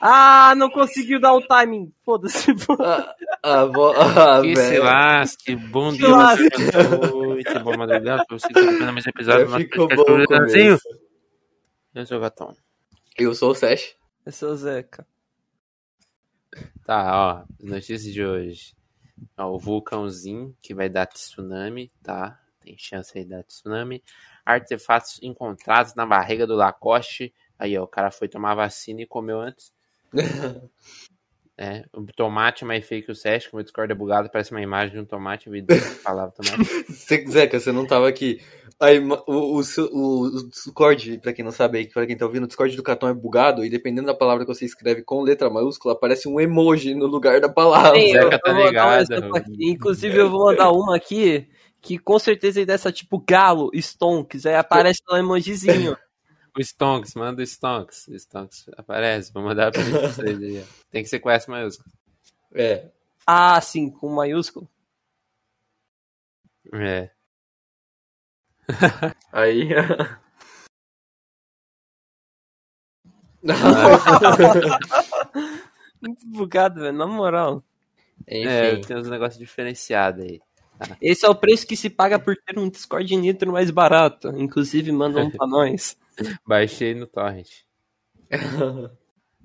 Ah, não conseguiu dar o timing. Foda-se. Ah, ah, vo- ah, Que se lasque, bom Que dia, lasque. noite, boa madrugada, pra você que tá vendo mais episódio do Já nosso ficou podcast bom. Eu sou o Gatão. Eu sou o Sesh. Eu sou o Zeca. Tá, ó, as notícias de hoje. Ó, o vulcãozinho que vai dar tsunami, tá? Tem chance aí de dar tsunami. Artefatos encontrados na barriga do Lacoste. Aí, ó, o cara foi tomar vacina e comeu antes. É, o tomate é mais feio que o Sesc, que o meu Discord é bugado, parece uma imagem de um tomate, eu vi duas palavras tomate. Você- Zeca, você não tava aqui. Aí, o, o, o, o Discord, pra quem não sabe aí, pra quem tá ouvindo, o Discord do Catão é bugado e dependendo da palavra que você escreve com letra maiúscula, aparece um emoji no lugar da palavra. Sim, Zeca tá ligado. Inclusive, eu vou mandar uma aqui que com certeza é dessa tipo galo, stonks. Aí aparece um emojizinho. O Stonks, manda o Stonks. O Stonks aparece, vou mandar pra vocês aí. Tem que ser com S maiúsculo. É. Ah, sim, com maiúsculo. É. Aí. Muito bugado, velho, na moral. É, Enfim. tem uns negócios diferenciados aí. Esse é o preço que se paga por ter um Discord Nitro mais barato. Inclusive, manda um pra nós. Baixei no Torrent.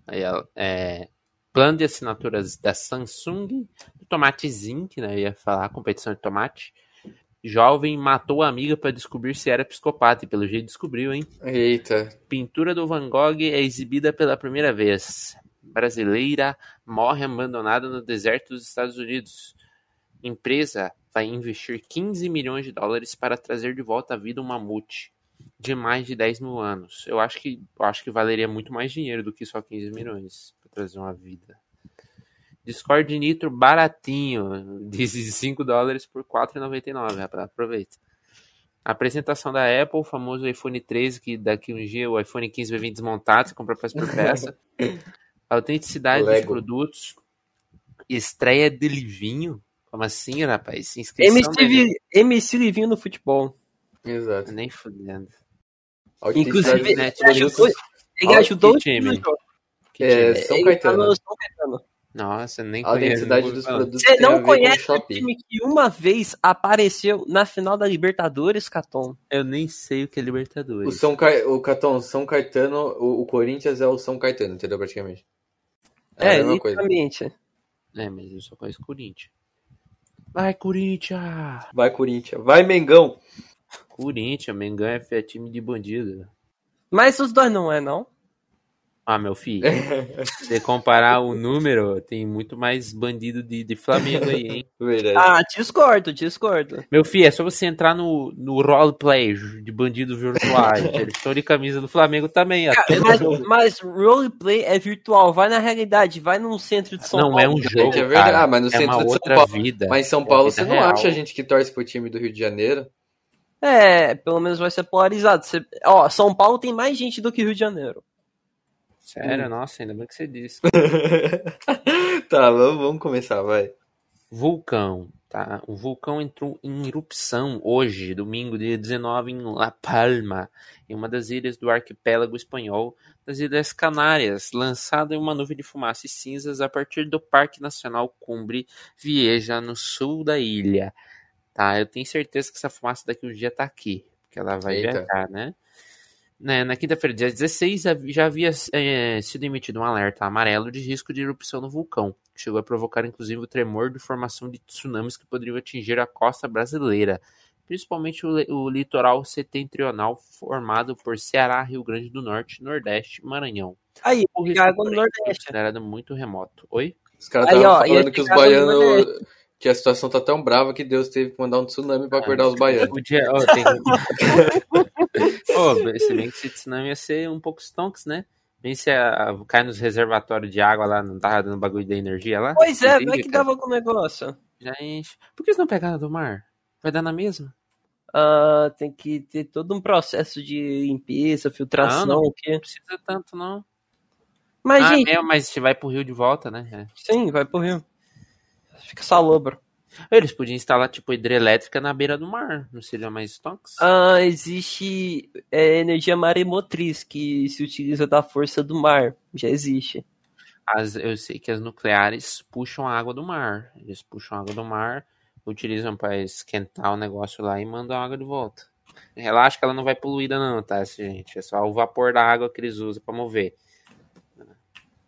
Aí, é, plano de assinaturas da Samsung, do Tomate Zinc, né? Eu ia falar, competição de tomate. Jovem matou a amiga para descobrir se era psicopata, e pelo jeito descobriu, hein? Eita. Pintura do Van Gogh é exibida pela primeira vez. Brasileira morre abandonada no deserto dos Estados Unidos. Empresa vai investir 15 milhões de dólares para trazer de volta à vida um mamute de mais de 10 mil anos. Eu acho que, eu acho que valeria muito mais dinheiro do que só 15 milhões para trazer uma vida. Discord Nitro baratinho, de 5 dólares por 4,99, rapaz, aproveita. A apresentação da Apple, o famoso iPhone 13, que daqui um dia o iPhone 15 vai vir desmontado, você compra peça por peça. A autenticidade dos Lego. produtos. Estreia de Livinho. Como assim, rapaz? Inscrição MC, da- MC Livinho no futebol. Exato. Nem fudendo. Inclusive, dos ele produtos. ajudou, ele ajudou que o time. É, time? São Ele Caetano. tá no São Caetano. Nossa, nem A conheço. dos produtos Você não o conhece o time que uma vez apareceu na final da Libertadores, Caton? Eu nem sei o que é O Libertadores. São Ca... o Catão, São Caetano, o, o Corinthians é o São Caetano, entendeu? Praticamente. É, a É, coisa. É, mas eu só conheço Corinthians. Vai, Corinthians! Vai, Corinthians. Vai, Mengão. Corinthians, Mengão é é time de bandido. Mas os dois não é, não? Ah, meu filho, se você comparar o número, tem muito mais bandido de, de Flamengo aí, hein? Verdade. Ah, discordo, discordo. Meu filho, é só você entrar no, no roleplay de bandidos virtuais. Eles estão de camisa do Flamengo também. Até no Mas, mas roleplay é virtual, vai na realidade, vai num centro de São Não, Paulo. é um jogo, é verdade. Ah, mas no é centro uma de São outra Paulo. vida. Mas em São É Paulo vida você não real. acha gente que torce pro time do Rio de Janeiro? É, pelo menos vai ser polarizado. Você- Ó, São Paulo tem mais gente do que Rio de Janeiro. Sério, nossa, ainda bem que você disse. tá, vamos, vamos começar, vai. Vulcão, tá? O vulcão entrou em erupção hoje, domingo, dia 19, em La Palma, em uma das ilhas do arquipélago espanhol das Ilhas Canárias, lançado em uma nuvem de fumaça e cinzas a partir do Parque Nacional Cumbre Vieja, no sul da ilha. Tá? Eu tenho certeza que essa fumaça daqui um dia tá aqui, porque ela vai Eita. viajar, né? Né, Na quinta-feira, dia 16, já- havia eh, sido emitido um alerta amarelo de risco de erupção no vulcão, que chegou a provocar inclusive o tremor de formação de tsunamis que poderiam atingir a costa brasileira, principalmente o, o litoral setentrional formado por Ceará, Rio Grande do Norte, Nordeste e Maranhão. Aí, O risco no porém, é Nordeste. considerado muito remoto. Oi? Os caras estavam ó, falando que os baianos. Que a situação tá tão brava que Deus teve que mandar um tsunami pra acordar os baianos. Podia, ó, tem... Ô, se bem que esse tsunami ia ser um pouco stonks, né? Bem se a- a- cai nos reservatórios de água lá, não tava dando bagulho da energia lá? Pois é, Entende, vai que dava com o negócio. Já enche. Por que eles não pegaram do mar? Vai dar na mesma? Ah, tem que ter todo um processo de limpeza, filtração, Ah, não. o quê? Não precisa tanto, não. Mas, ah, gente, é, mas se vai pro rio de volta, né? É. sim, vai pro rio. Fica salobro. Eles podiam instalar, tipo, hidrelétrica na beira do mar. Não seria mais stonks? Ah, existe é, energia maremotriz que se utiliza da força do mar. Já existe. As, eu sei que as nucleares puxam a água do mar. Eles puxam a água do mar, utilizam para esquentar o negócio lá e mandam a água de volta. Relaxa que ela não vai poluída não, tá, gente? É só o vapor da água que eles usam para mover.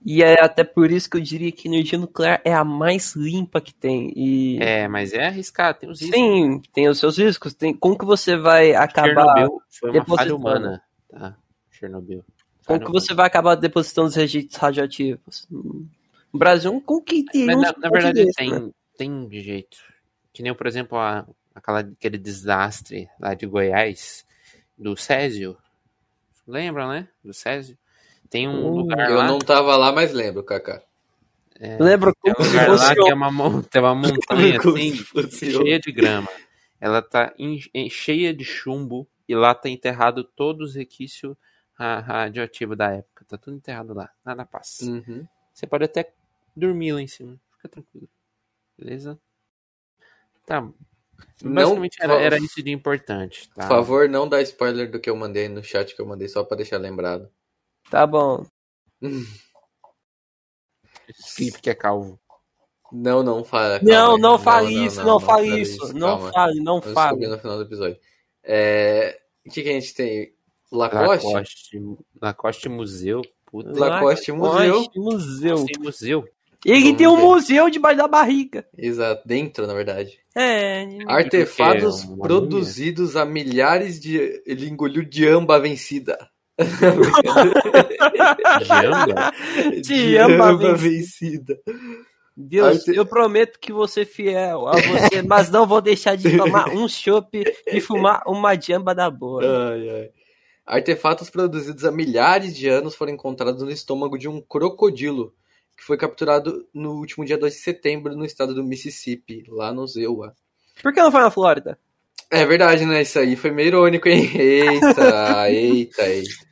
E é até por isso que eu diria que energia nuclear é a mais limpa que tem. E... É, mas é arriscado, tem os riscos. Sim, tem os seus riscos. Tem... Como que você vai acabar. Chernobyl foi uma falha humana, tá? Chernobyl. Como Falha que você vai acabar depositando os rejeitos radioativos? No Brasil, com que tem Mas na, na verdade desse, tem, né? tem jeito. Que nem, por exemplo, a, aquela, aquele desastre lá de Goiás, do Césio. Lembram, né? Do Césio? Tem um Uh, lugar Eu lá. não tava lá, mas lembro, Kaká. é, Lembra tem como um se lugar fosse lá que é uma, tem uma montanha assim, cheia de grama. Ela tá em- em- cheia de chumbo e lá tá enterrado todos os requisitos ra- radioativos da época. Tá tudo enterrado lá, lá na paz. Uhum. Você pode até dormir lá em cima. Fica tranquilo. Beleza? Tá. Não, Basicamente era, por- era isso de importante. Tá? Por favor, não dá spoiler do que eu mandei no chat que eu mandei só pra deixar lembrado. Tá bom. Felipe que é calvo. Não, não fala. Não, não fale isso, não, fale isso. Não fale, não fale. no final do episódio. É... O que, que a gente tem? Lacoste? Lacoste, Lacoste Museu. Puta. Lacoste Museu. Lacoste Museu. Tem museu. Ele Vamos tem um ver. museu debaixo da barriga. Exato, dentro, na verdade. É. Artefatos Uma produzidos a milhares de. Ele engoliu Diamba vencida. Jamba? Diamba vencida. Deus, Arte- eu prometo que vou ser fiel a você, mas não vou deixar de tomar um chopp e fumar uma jamba da boa. Ai, ai. Artefatos produzidos há milhares de anos foram encontrados no estômago de um crocodilo, que foi capturado no último dia 2 de setembro no estado do Mississippi, lá no Zewa. Por que não foi na Flórida? É verdade, né? Isso aí foi meio irônico, hein? Eita, eita, eita.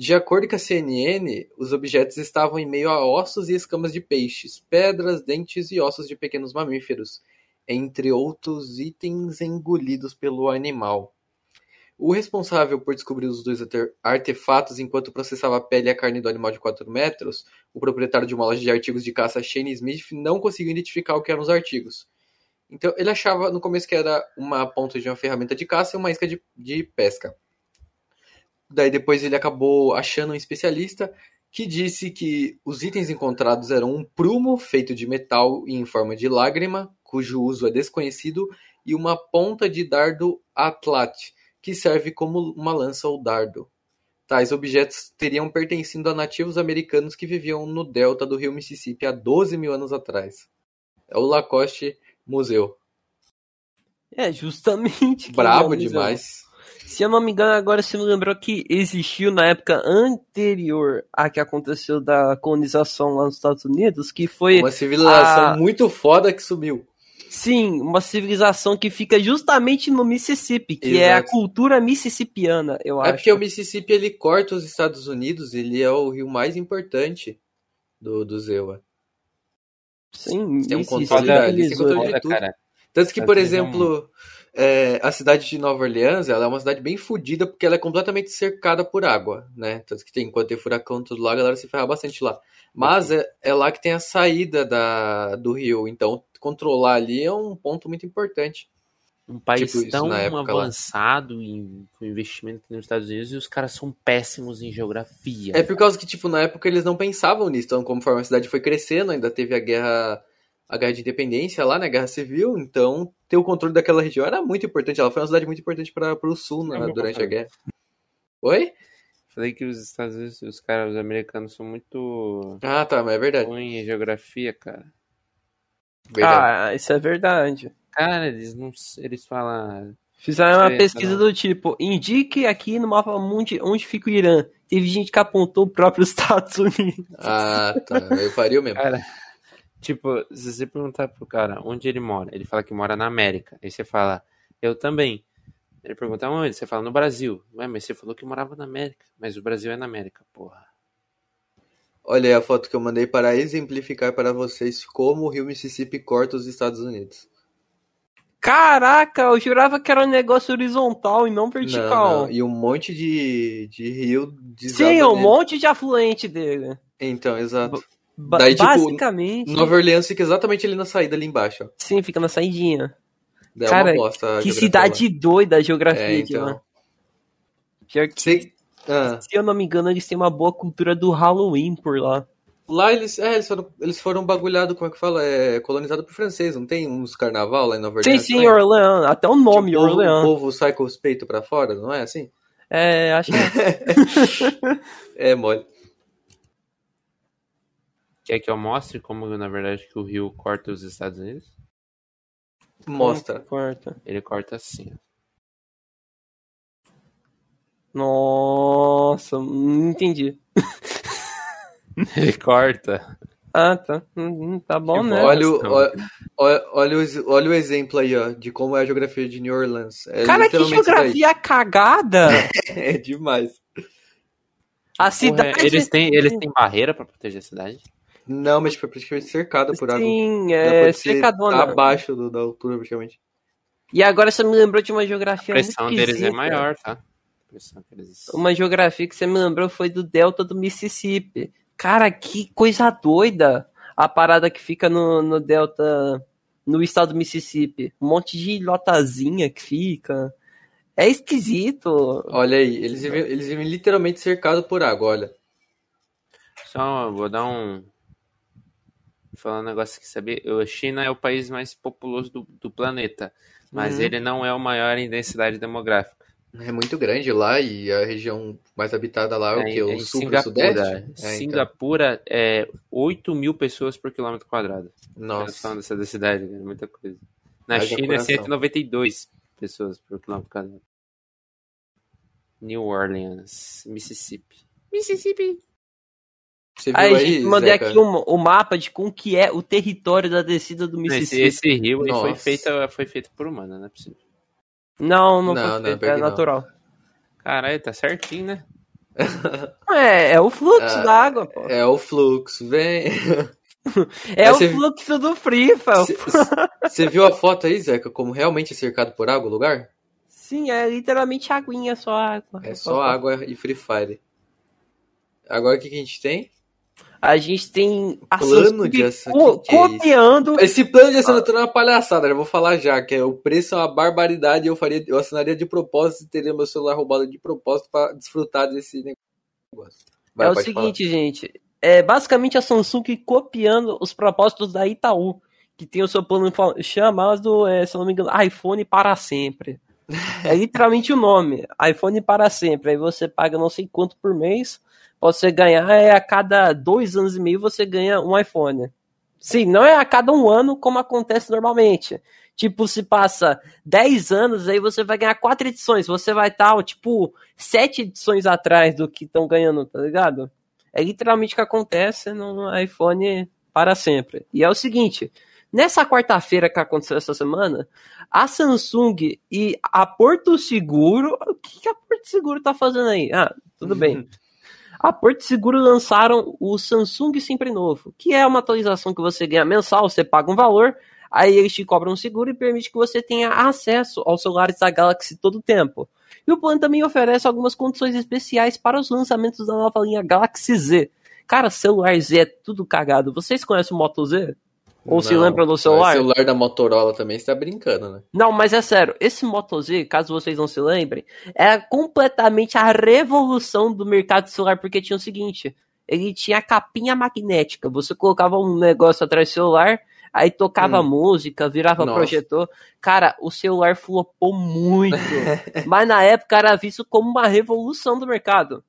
De acordo com a CNN, os objetos estavam em meio a ossos e escamas de peixes, pedras, dentes e ossos de pequenos mamíferos, entre outros itens engolidos pelo animal. O responsável por descobrir os dois arte- artefatos enquanto processava a pele e a carne do animal de 4 metros, o proprietário de uma loja de artigos de caça, Shane Smith, não conseguiu identificar o que eram os artigos. Então, ele achava no começo que era uma ponta de uma ferramenta de caça e uma isca de, de pesca. Daí depois ele acabou achando um especialista que disse que os itens encontrados eram um prumo feito de metal em forma de lágrima, cujo uso é desconhecido, e uma ponta de dardo atlat, que serve como uma lança ou dardo. Tais objetos teriam pertencido a nativos americanos que viviam no delta do rio Mississippi há 12 mil anos atrás. É o Lacoste Museu. É, justamente. Brabo é demais. Se eu não me engano, agora você me lembrou que existiu na época anterior à que aconteceu da colonização lá nos Estados Unidos, que foi, Uma civilização Ah. muito foda que sumiu. sim, uma civilização que fica justamente no Mississippi, que é a Exato. cultura mississippiana, eu É acho. porque o Mississippi ele corta os Estados Unidos, ele é o rio mais importante do, do Zewa. Sim, Tem um controle da- colonizou. controle de tudo. cara. Tanto que, por é um- exemplo, é, a cidade de Nova Orleans, ela é uma cidade bem fodida porque ela é completamente cercada por água, né? Tanto que tem, enquanto tem furacão tudo lá, a galera se ferra bastante lá. Mas é, é lá que tem a saída da, do rio, então controlar ali é um ponto muito importante. Um país Tipo tão época lá. avançado em com investimento nos Estados Unidos e os caras são péssimos em geografia. É por causa que, tipo, na época eles não pensavam nisso. Então, conforme a cidade foi crescendo, ainda teve a guerra, a guerra de independência lá, né? Guerra civil. Então, ter o controle daquela região era muito importante. Ela foi uma cidade muito importante para o sul né, É durante a guerra. Oi? Falei que os Estados Unidos, os caras, os americanos são muito Ah, tá, mas é verdade. ruins em geografia, cara. verdade. Ah, isso é verdade. Cara, eles não. Eles falam. Fizeram uma Sim, pesquisa não. do tipo, indique aqui no mapa mundi onde fica o Irã. Teve gente que apontou o próprio Estados Unidos. Ah, tá. Eu faria o mesmo. Cara, tipo, se você perguntar pro cara onde ele mora, ele fala que mora na América. Aí você fala, eu também. Ele pergunta onde? Você fala no Brasil. Ué, mas você falou que morava na América. Mas o Brasil é na América, porra. Olha aí a foto que eu mandei para exemplificar para vocês como o rio Mississippi corta os Estados Unidos. Caraca, eu jurava que era um negócio horizontal e não Não, vertical. não. E um monte de, de rio Sim, desaba é um monte de afluente dele. Então, exato. Ba- Daí, tipo, basicamente. Nova Orleans fica exatamente ali na saída, ali embaixo, ó. Sim, fica na saidinha. Daí é Cara, a que cidade doida a geografia lá. É, de lá. então. Pior que, Sei- ah. se eu não me engano, eles têm uma boa cultura do Halloween por lá. Lá eles, é, eles foram, eles foram bagulhados, como é que fala? É, colonizado por francês, não tem uns carnaval lá em Nova Sim, Orleans? sim, também? Orleans. Até o nome, Tipo, Orleans. O povo sai com os peitos pra fora, não é assim? É, acho que É mole. Quer que eu mostre como, na verdade, que o rio corta os Estados Unidos? Mostra. Corta. Ele corta assim, ó. Nossa, não entendi. Ele corta. Ah, tá. Hum, Tá bom, Tipo, né? olha, o, olha, olha, olha o olha o exemplo aí, ó, de como é a geografia de New Orleans. É Cara, que geografia cagada! É demais. A Porra, cidade. eles, têm, eles têm barreira pra proteger a cidade? Não, mas tipo, é praticamente cercada por água. Sim, é ser secadona. Abaixo do- da altura, praticamente. E agora você me lembrou de uma A geografia muito pressão deles é esquisita. maior, tá? A pressão eles... Uma geografia que você me lembrou foi do delta do Mississippi. Cara, que coisa doida a parada que fica no, no delta, no estado do Mississippi. Um monte de ilhotazinha que fica. É esquisito. Olha aí, eles vivem, eles vivem literalmente cercados por água, olha. Só vou dar um. Falar um negócio que saber. A China é o país mais populoso do, do planeta, mas Uhum. ele não é o maior em densidade demográfica. É muito grande lá e a região mais habitada lá é o É, que? é O sul o Singapura. sudeste? É, então. Singapura é 8 mil pessoas por quilômetro quadrado. Nossa. Dessa densidade, cara, muita coisa. Na Haja China coração. é 192 pessoas por quilômetro quadrado. New Orleans, Mississippi. Mississippi. Você viu Aí, aí, gente, mandei Zeca? aqui um, o mapa de como que é o território da descida do Esse, Mississippi. esse rio aí foi feito, foi feito por humano, não é possível. Não, não, Não, foi feito, é natural. Caralho, tá certinho, né? É, é o fluxo Ah, da água, pô. É o fluxo, vem. É Aí o você- fluxo do Free, Fire. Você viu a foto aí, Zeca, como realmente é cercado por água o lugar? Sim, é literalmente aguinha, só água. É só água e Free Fire. Agora o que, que a gente tem? A gente tem Plano de ação, co- é copiando. Esse plano de assinatura é uma palhaçada, já vou falar já, que é o preço é uma barbaridade, eu faria, eu assinaria de propósito e teria meu celular roubado de propósito para desfrutar desse negócio. Vai, é o seguinte, gente. É basicamente a Samsung copiando os propósitos da Itaú, que tem o seu plano chamado, é, se não me engano, iPhone para sempre. É literalmente o nome, iPhone para sempre. Aí você paga não sei quanto por mês, você ganhar é a cada dois anos e meio você ganha um iPhone. Sim, não é a cada um ano como acontece normalmente. Tipo, se passa 10 anos, aí você vai ganhar quatro edições. Você vai estar, tipo, sete edições atrás do que estão ganhando, tá ligado? É literalmente o que acontece no iPhone para sempre. E é o seguinte: nessa quarta-feira que aconteceu essa semana, a Samsung e a Porto Seguro. O que, que a Porto Seguro tá fazendo aí? Ah, tudo bem. A Porto Seguro lançaram o Samsung Sempre Novo, que é uma atualização que você ganha mensal, você paga um valor, aí eles te cobram um seguro e permite que você tenha acesso aos celulares da Galaxy todo o tempo. E o plano também oferece algumas condições especiais para os lançamentos da nova linha Galaxy Z. Cara, celular Z é tudo cagado. Vocês conhecem o Moto Z? Ou se Não, lembram do O celular? celular da Motorola também, você tá brincando, né? Não, mas é sério, esse Moto Z, caso vocês não se lembrem, era completamente a revolução do mercado de celular, porque tinha o seguinte, ele tinha a capinha magnética, você colocava um negócio atrás do celular, aí tocava Hum. música, virava Nossa. projetor. Cara, o celular flopou muito, mas na época era visto como uma revolução do mercado.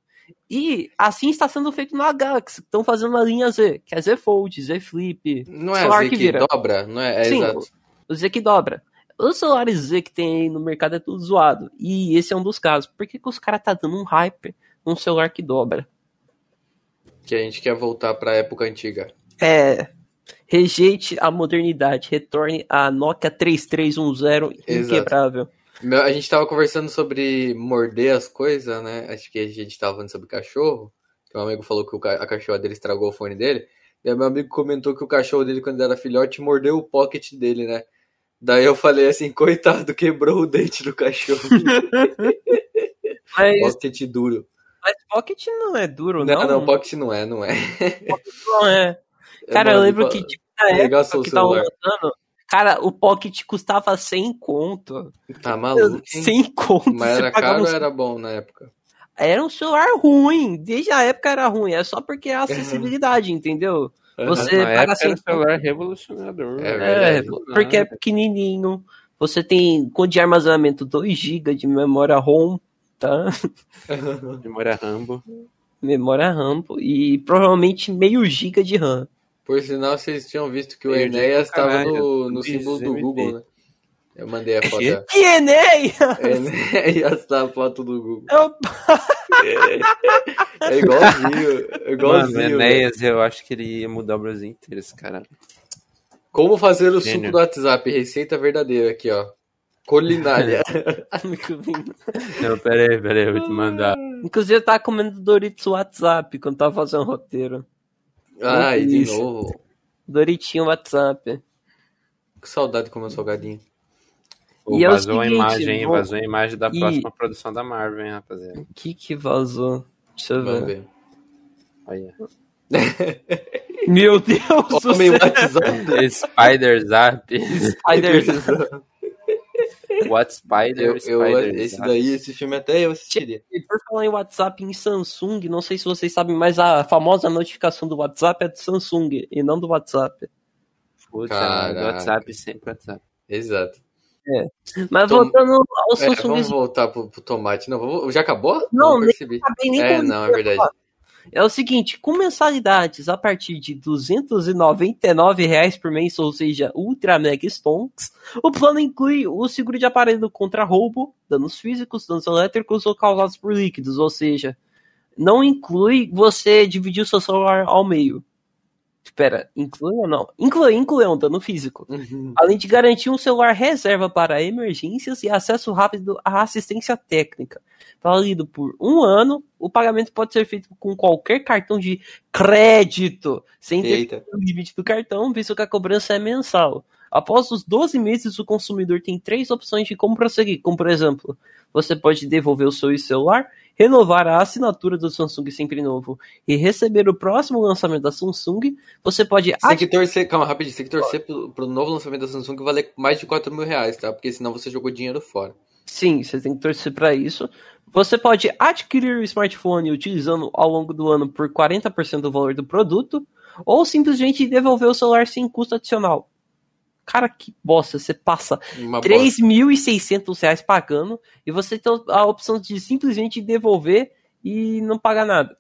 E assim está sendo feito na Galaxy, estão fazendo a linha Z, que é Z Fold, Z Flip, Não é a Z que que dobra? Não é? É Sim, exato. o Z que dobra. Os celulares Z que tem aí no mercado é tudo zoado. E esse é um dos casos. Por que, que os caras tá dando um hype num celular que dobra? Que a gente quer voltar pra época antiga. É. Rejeite a modernidade. Retorne a Nokia 3310 Exato. inquebrável. Meu, A gente tava conversando sobre morder as coisas, né? Acho que a gente tava falando sobre cachorro. Que um amigo falou que a cachorra dele estragou o fone dele. E aí meu amigo comentou que o cachorro dele, quando era filhote, mordeu o pocket dele, né? Daí eu falei assim, coitado, quebrou o dente do cachorro. Mas, pocket duro. mas Pocket não é duro, Não, não. não, pocket não é, não é. Não é. Cara, eu Mano, lembro que, tipo, na época o que tava lançando, cara, o Pocket custava 100 conto. Tá maluco, hein? 100 conto. Mas era caro um ou era bom na época? Era um celular ruim. Desde a época era ruim. É só porque é a acessibilidade, entendeu? Você Na paga época cem era um celular revolucionador. É É, porque é pequenininho. Você tem quanto de armazenamento? 2 GB de memória ROM, tá? Memória Rambo. Memória RAM e provavelmente meio giga de RAM. Por sinal, vocês tinham visto que o digo, Enéas estava no, no símbolo do. Google, né? Eu mandei a foto. Que Enem! Enéas tá a foto do Google. Eu- É igualzinho. É Mano, igualzinho. velho. Enéas, eu acho que ele ia mudar o Brasil inteiro, esse cara. Como fazer o Gênio. suco do WhatsApp? Receita verdadeira aqui, ó. Culinária. Não, pera aí, pera aí, eu vou te mandar. Inclusive, eu tava comendo Doritos WhatsApp quando tava fazendo roteiro. Ai, de Isso. novo. Doritinho WhatsApp. Que saudade de comer um salgadinho. Pô, E é o vazou a seguinte, imagem, hein? vou- Vazou a imagem da E- próxima produção da Marvel, hein, rapaziada. O que que vazou? Deixa eu Vamos ver. ver. Olha. Meu Deus Homem! WhatsApp. Spider Zap. Spider. What Spider? Eu, eu, Spider esse Zap. daí, esse filme até eu assistiria. E por falar em WhatsApp em Samsung, não sei se vocês sabem, mas a famosa notificação do WhatsApp é do Samsung e não do WhatsApp. Putz, é, WhatsApp sempre WhatsApp. Exato. Mas Tom- voltando ao É, Samsung, vamos voltar pro, pro tomate. Não, já acabou? Não, nem percebi. acabei nem É, não, é verdade. É o seguinte, com mensalidades a partir de 299 reais por mês, ou seja, Ultra Mega Stonks, o plano inclui o seguro de aparelho contra roubo, danos físicos, danos elétricos ou causados por líquidos, ou seja, não inclui você dividir o seu celular ao meio. Espera, inclui ou não? Inclui, inclui um dano físico. Uhum. Além de garantir um celular reserva para emergências e acesso rápido à assistência técnica. Válido por um ano, o pagamento pode ser feito com qualquer cartão de crédito, sem ter o limite do cartão, visto que a cobrança é mensal. Após os 12 meses, o consumidor tem três opções de como prosseguir, como por exemplo, você pode devolver o seu celular, renovar a assinatura do Samsung sempre novo e receber o próximo lançamento da Samsung, você pode Você tem que torcer, calma, rapidinho, você tem que torcer pro, pro novo lançamento da Samsung valer mais de 4 mil reais, tá? Porque senão você jogou dinheiro fora. Sim, você tem que torcer para isso. Você pode adquirir o smartphone utilizando ao longo do ano por 40% do valor do produto, ou simplesmente devolver o celular sem custo adicional. Cara, que bosta, você passa Uma 3.600 reais pagando e você tem a opção de simplesmente devolver e não pagar nada.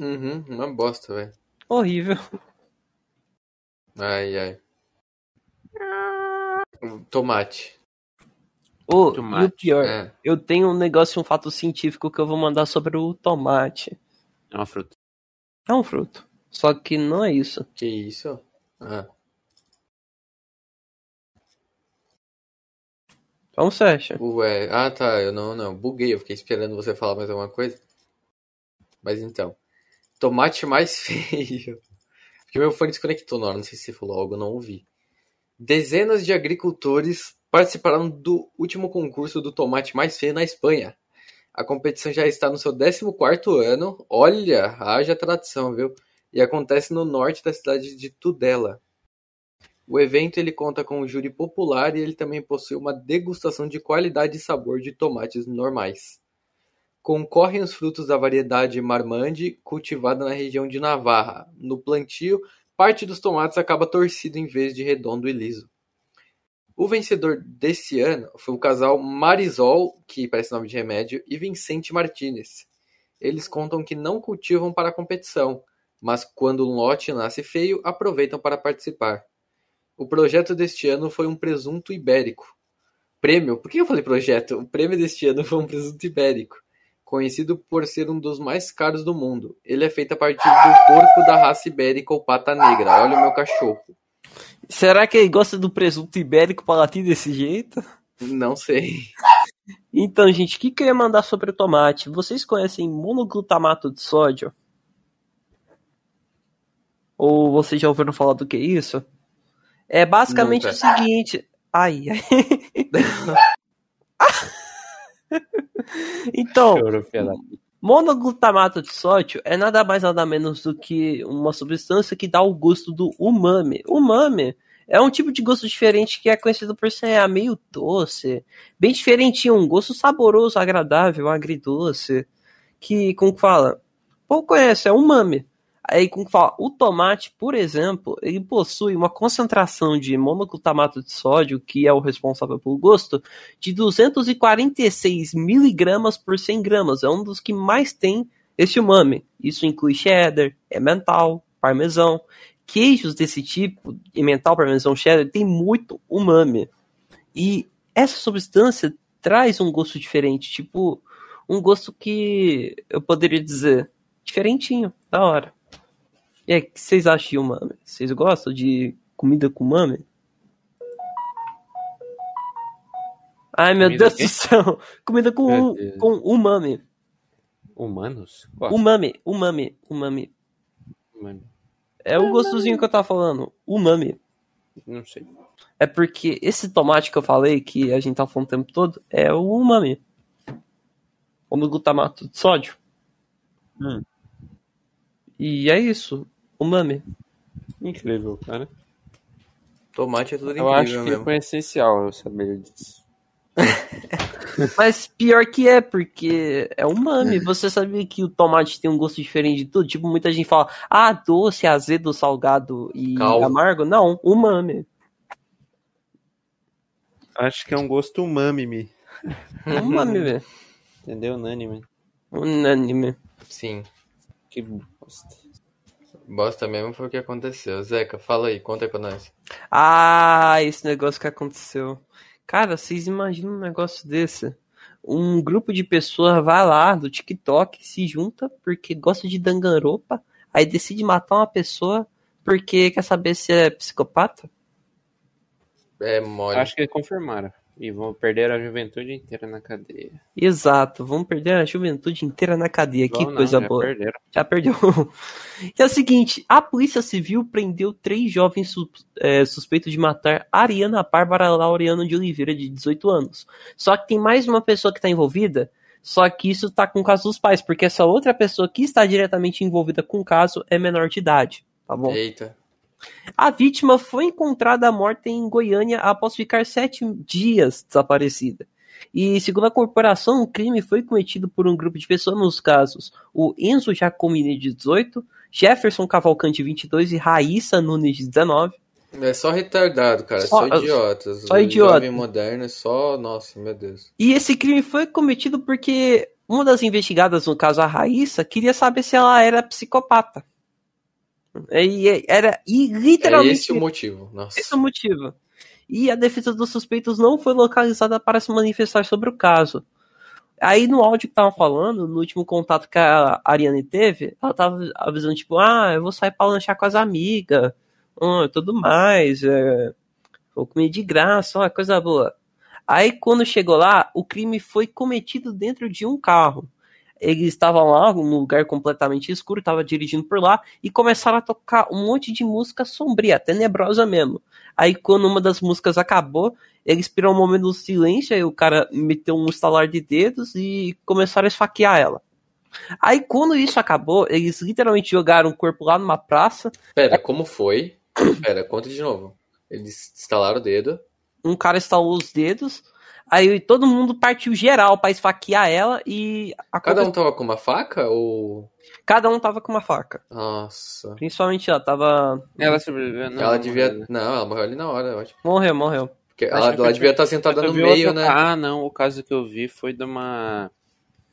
Uhum, uma bosta, velho. Horrível. Ai, ai. Tomate. Oh, e o Tomate, pior, É. eu tenho um negócio, um fato científico que eu vou mandar sobre o tomate. É uma fruta. É um fruto. Só que não é isso. Que isso? Ah. Então você acha? Ué, ah tá, eu não, não, buguei, eu fiquei esperando você falar mais alguma coisa. Mas então, tomate mais feio. Porque meu fone desconectou na hora, não sei se você falou algo, não ouvi. Dezenas de agricultores participaram do último concurso do tomate mais feio na Espanha. A competição já está no seu 14º ano, olha, haja tradição, viu? E acontece no norte da cidade de Tudela. O evento ele conta com um júri popular e ele também possui uma degustação de qualidade e sabor de tomates normais. Concorrem os frutos da variedade Marmande, cultivada na região de Navarra. No plantio, parte dos tomates acaba torcido em vez de redondo e liso. O vencedor desse ano foi o casal Marisol, que parece nome de remédio, e Vicente Martinez. Eles contam que não cultivam para a competição, mas quando um lote nasce feio, aproveitam para participar. O projeto deste ano foi um presunto ibérico. Prêmio? Por que eu falei projeto? O prêmio deste ano foi um presunto ibérico, conhecido por ser um dos mais caros do mundo. Ele é feito a partir do porco da raça ibérica ou pata negra. Olha o meu cachorro. Será que ele gosta do presunto ibérico para latir desse jeito? Não sei. Então, gente, o que, que eu ia mandar sobre o tomate? Vocês conhecem monoglutamato de sódio? Ou vocês já ouviram falar do que é isso? É basicamente Nunca. o seguinte. Ai, ai. então, Monoglutamato de sódio é nada mais nada menos do que uma substância que dá o gosto do umami. Umami é um tipo de gosto diferente que é conhecido por ser meio doce, bem diferentinho, um gosto saboroso, agradável, agridoce, que, como fala, pouco conhece, é umami. Aí, como fala, o tomate, por exemplo, ele possui uma concentração de monoglutamato de sódio, que é o responsável pelo gosto, de 246 miligramas por 100 gramas. É um dos que mais tem esse umami. Isso inclui cheddar, emmental, parmesão. Queijos desse tipo, emmental, parmesão, cheddar, tem muito umami. E essa substância traz um gosto diferente, tipo, um gosto que eu poderia dizer diferentinho, da hora. E aí, o que vocês acham de umami? Vocês gostam de comida com umami? Ai, meu Comida Deus do céu! Comida com, um, com umami. Humanos? Gosto. Umami, umami, umami. Mano, É o gostosinho que eu tava falando. Umami. Não sei. É porque esse tomate que eu falei, que a gente tá falando o tempo todo, é o umami. O glutamato de sódio. Hum. E é isso. Umami. Incrível, cara. Tomate é tudo Eu acho incrível que mesmo. foi essencial eu saber disso. Mas pior que é, porque é umami. Você sabia que o tomate tem um gosto diferente de tudo? Tipo, muita gente fala, ah, doce, azedo, salgado e Calvo. amargo. Não, umami. Acho que é um gosto umami. Umami, velho. Entendeu? Unânime. Unânime. Sim. Que bosta. Bosta mesmo foi o que aconteceu. Zeca, fala aí, conta aí pra nós. Ah, esse negócio que aconteceu. Cara, vocês imaginam um negócio desse? Um grupo de pessoas vai lá do TikTok, se junta porque gosta de danganropa, aí decide matar uma pessoa porque quer saber se é psicopata? É mole. Acho que confirmaram. E vão perder a juventude inteira na cadeia. Exato, vamos perder a juventude inteira na cadeia. que Vão não, coisa já boa. Perderam. Já perdeu. E é o seguinte, a Polícia Civil prendeu três jovens su- é, suspeitos de matar Ariana Bárbara Laureano de Oliveira, de 18 anos. Só que tem mais uma pessoa que está envolvida, só que isso tá com o caso dos pais, porque essa outra pessoa que está diretamente envolvida com o caso é menor de idade, tá bom? Eita. A vítima foi encontrada morta em Goiânia após ficar sete dias desaparecida. E, segundo a corporação, o crime foi cometido por um grupo de pessoas nos casos o Enzo Giacomini, de 18, Jefferson Cavalcante, 22 e Raíssa Nunes, de 19. É só retardado, cara. Só- Só, idiotas. só idiota. Jovem moderno é só. Nossa, meu Deus. E esse crime foi cometido porque uma das investigadas, no caso a Raíssa, queria saber se ela era psicopata. E era e É literalmente esse o motivo. Nossa. Esse é o motivo. E a defesa dos suspeitos não foi localizada para se manifestar sobre o caso. Aí no áudio que tava falando, no último contato que a Ariane teve, ela tava avisando, tipo, ah, eu vou sair pra lanchar com as amigas, hum, tudo mais, é, vou comer de graça, ó, coisa boa. Aí quando chegou lá, o crime foi cometido dentro de um carro. Eles estavam lá, num lugar completamente escuro, estavam dirigindo por lá, e começaram a tocar um monte de música sombria, tenebrosa mesmo. Aí quando uma das músicas acabou, eles piraram um momento do silêncio, aí o cara meteu um estalar de dedos e começaram a esfaquear ela. Aí quando isso acabou, eles literalmente jogaram o corpo lá numa praça, Pera, como foi? Pera, conta de novo. Eles instalaram o dedo. um cara estalou os dedos, aí todo mundo partiu geral pra esfaquear ela e a Cada um tava com uma faca ou. cada um tava com uma faca. Nossa. Principalmente ela tava. Ela sobreviveu, não. ela não, devia. né? Não, ela morreu ali na hora, eu acho. Morreu, morreu. Porque ela, que ela devia vi- estar sentada Eu no meio, outro- né? Ah, não. O caso que eu vi foi de uma.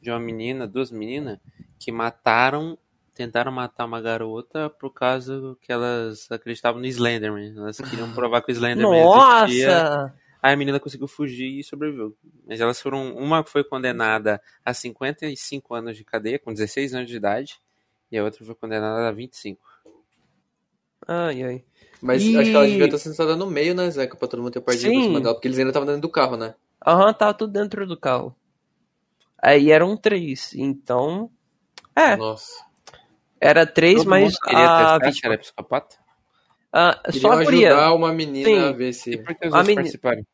De uma menina, duas meninas, que mataram. Tentaram matar uma garota por causa que elas acreditavam no Slenderman. Elas queriam provar que o Slenderman existia. Nossa! Aí a menina conseguiu fugir e sobreviveu. Mas elas foram. Uma foi condenada a 55 anos de cadeia, com 16 anos de idade. E a outra foi condenada a 25. Ai, ai. Mas E- acho que ela devia estar sentada no meio, né, Zeca? Pra todo mundo ter partido Sim. por cima dela. Porque eles ainda estavam dentro do carro, né? Aham, tava tudo dentro do carro. Aí eram três, então. É, Nossa. era três, Todo mas mundo queria a testar é psicopata? Ah, só a guria. ajudar uma menina Sim. a ver E se. por que os A outros meni- participaram? É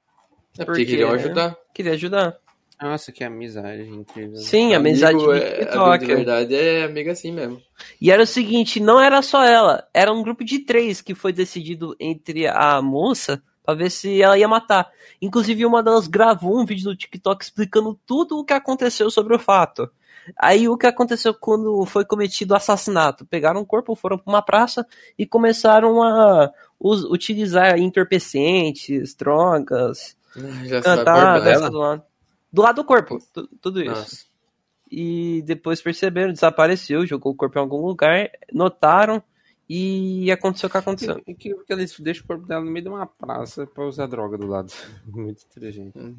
porque porque- queriam ajudar. Queria ajudar. Nossa, que amizade incrível. Sim, a amizade Amigo, de é, amigo TikTok. verdade é amiga assim mesmo. E era o seguinte, não era só ela, era um grupo de três que foi decidido entre a moça pra ver se ela ia matar. Inclusive, uma delas gravou um vídeo no TikTok explicando tudo o que aconteceu sobre o fato. Aí o que aconteceu quando foi cometido o assassinato? Pegaram o corpo, foram pra uma praça e começaram a us- utilizar entorpecentes, drogas, Já sabe cantar, do lado. Do lado do corpo, tu- tudo isso Nossa. e depois perceberam, desapareceu, jogou o corpo em algum lugar, notaram e aconteceu o que aconteceu. E que, que eles deixam o corpo dela no meio de uma praça pra usar droga do lado. Muito inteligente. É.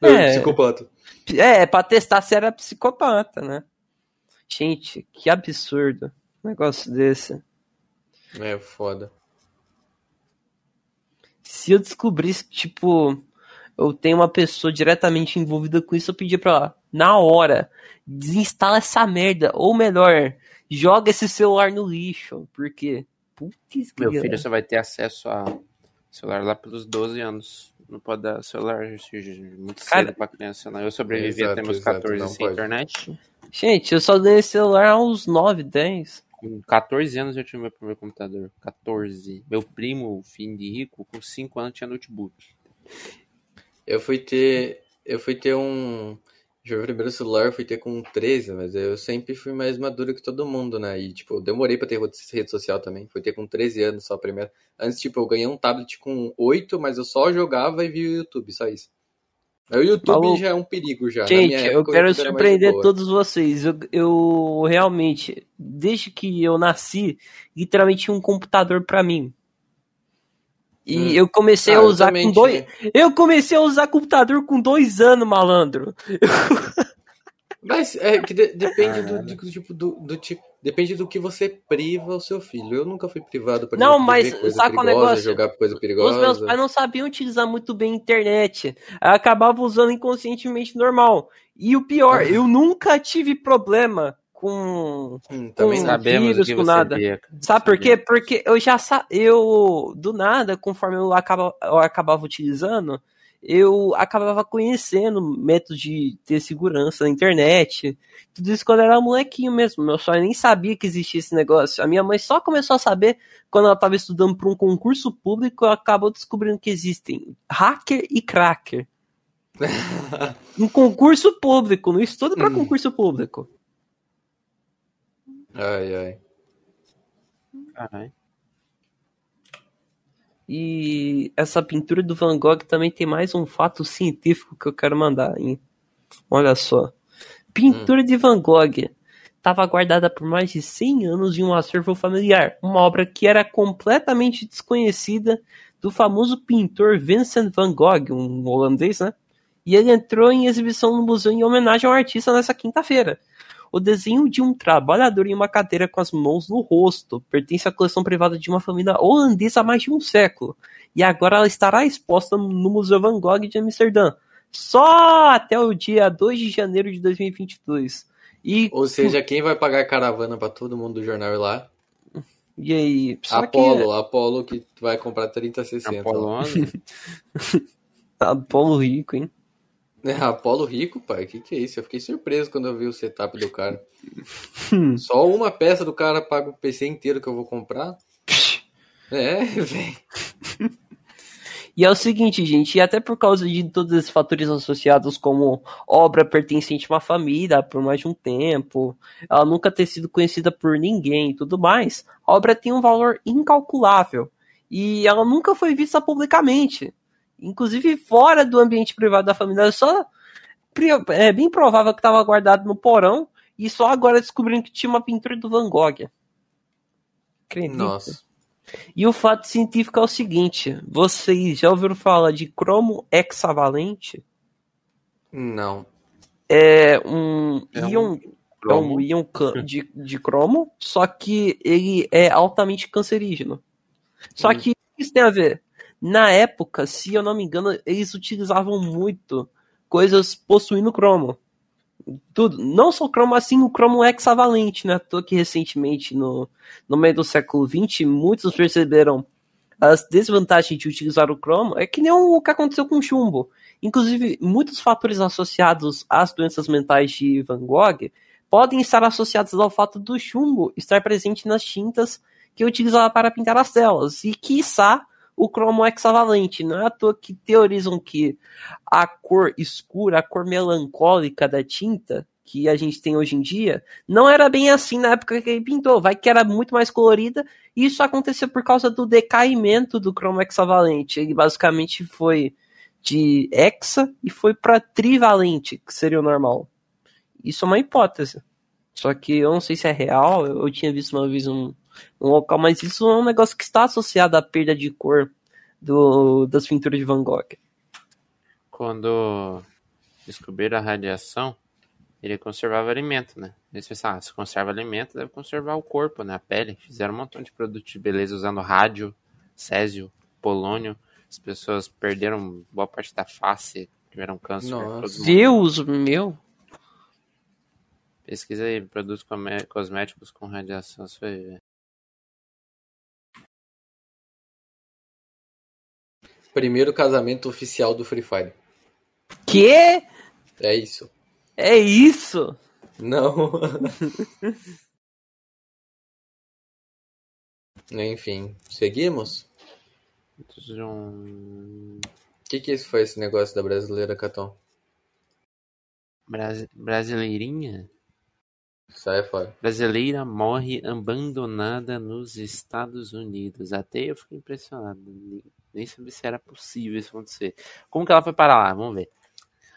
É. Psicopata. É, pra testar se era psicopata, né? Gente, que absurdo um negócio desse. É foda. Se eu descobrisse que, tipo, eu tenho uma pessoa diretamente envolvida com isso, eu pedia pra ela, na hora, desinstala essa merda. Ou melhor, joga esse celular no lixo. Porque, putz, Meu filho só vai ter acesso a celular lá pelos 12 anos. Não pode dar celular muito cedo Cara- pra criança, não. Eu sobrevivi Exato, até meus exato, 14 não sem pode. internet. Gente, eu só ganhei celular aos 9, 10. Com 14 anos eu tive meu primeiro computador. 14. Meu primo, filho de rico, com 5 anos tinha notebook. Eu fui ter. Eu fui ter um. Meu primeiro celular eu fui ter com 13, mas eu sempre fui mais maduro que todo mundo, né? E, tipo, eu demorei pra ter rede social também. Fui ter com 13 anos só a primeira. Antes, tipo, eu ganhei um tablet com 8, mas eu só jogava e via o YouTube, só isso. O YouTube Maluco. já é um perigo já. Gente, eu época, o quero surpreender todos vocês. Eu, eu realmente, desde que eu nasci, literalmente tinha um computador pra mim. E Hum. eu comecei Ah, a usar com dois. Eu comecei a usar computador com dois anos, malandro. Mas é que de- depende do, Caralho. do tipo do, do tipo. Depende do que você priva o seu filho. Eu nunca fui privado por Não, mas coisa sabe qual é o perigosa, negócio? jogar coisa perigosa. Os meus pais não sabiam utilizar muito bem a internet. Eu acabava usando inconscientemente normal. E o pior, Ah. eu nunca tive problema com Hum, também com- não. Sabemos vírus, com nada. cara. Sabe por quê? Porque eu já sa... eu do nada, conforme eu, acaba... eu acabava utilizando, eu acabava conhecendo métodos de ter segurança na internet. Tudo isso quando eu era molequinho mesmo. Meu pai nem sabia que existia esse negócio. A minha mãe só começou a saber quando ela estava estudando para um concurso público. Ela acabou descobrindo que existem hacker e cracker. Um concurso público, no estudo para Hum. concurso público. Ai, ai. Caralho. E essa pintura do Van Gogh também tem mais um fato científico que eu quero mandar, hein? Olha só. Pintura de Van Gogh estava guardada por mais de 100 anos em um acervo familiar, uma obra que era completamente desconhecida do famoso pintor Vincent van Gogh, um holandês, né? E ele entrou em exibição no museu em homenagem ao artista nessa quinta-feira. O desenho de um trabalhador em uma cadeira com as mãos no rosto pertence à coleção privada de uma família holandesa há mais de um século. E agora ela estará exposta no Museu Van Gogh de Amsterdã. Só até o dia 2 de janeiro de 2022. E, Ou seja, quem vai pagar caravana pra todo mundo do jornal ir lá? e aí? Apolo, Apolo que vai comprar 30, 60. Apolo 11? que Apolo rico, hein? É, Apolo rico, pai. Que que é isso? Eu fiquei surpreso quando eu vi o setup do cara. Hum. Só uma peça do cara paga o PC inteiro que eu vou comprar? É, velho. E é o seguinte, gente, e até por causa de todos esses fatores associados, como obra pertencente a uma família por mais de um tempo, ela nunca ter sido conhecida por ninguém e tudo mais, a obra tem um valor incalculável. E ela nunca foi vista publicamente. Inclusive fora do ambiente privado da família. É só é bem provável que estava guardado no porão e só agora descobrindo que tinha uma pintura do Van Gogh. Acredita? Nossa. E o fato científico é o seguinte: vocês já ouviram falar de cromo hexavalente? Não. É um É um íon, é um cromo. íon de, de cromo, só que ele é altamente cancerígeno. Só Hum. que o que isso tem a ver? Na época, se eu não me engano, eles utilizavam muito coisas possuindo cromo. Tudo. Não só cromo, assim o cromo hexavalente, né? Tô que recentemente, no, no meio do século XX, muitos perceberam as desvantagens de utilizar o cromo é que nem o que aconteceu com o chumbo. Inclusive, muitos fatores associados às doenças mentais de Van Gogh podem estar associados ao fato do chumbo estar presente nas tintas que utilizava para pintar as telas, e quiçá o cromo hexavalente. Não é à toa que teorizam que a cor escura, a cor melancólica da tinta que a gente tem hoje em dia, não era bem assim na época que ele pintou, vai que era muito mais colorida, e isso aconteceu por causa do decaimento do cromo hexavalente. Ele basicamente foi de hexa e foi para trivalente, que seria o normal. Isso é uma hipótese. Só que eu não sei se é real, eu tinha visto uma vez um, um local, mas isso é um negócio que está associado à perda de cor do, das pinturas de Van Gogh. Quando descobriram a radiação, ele conservava alimento, né? Eles pensaram, ah, se conserva alimento, deve conservar o corpo, né? A pele. Fizeram um montão de produtos de beleza usando rádio, césio, polônio. As pessoas perderam boa parte da face, tiveram câncer. Nossa. Deus meu! Pesquisa aí, produtos cosméticos com radiação, você vai ver. Primeiro casamento oficial do Free Fire. Que? É isso. É isso? Não. Enfim, seguimos? O que, que isso foi esse negócio da brasileira, Catão? Brasi- Brasileirinha? Sai fora. Brasileira morre abandonada nos Estados Unidos. Até eu fiquei impressionado. Nem- sabia se era possível isso acontecer. Como que ela foi parar lá? Vamos ver.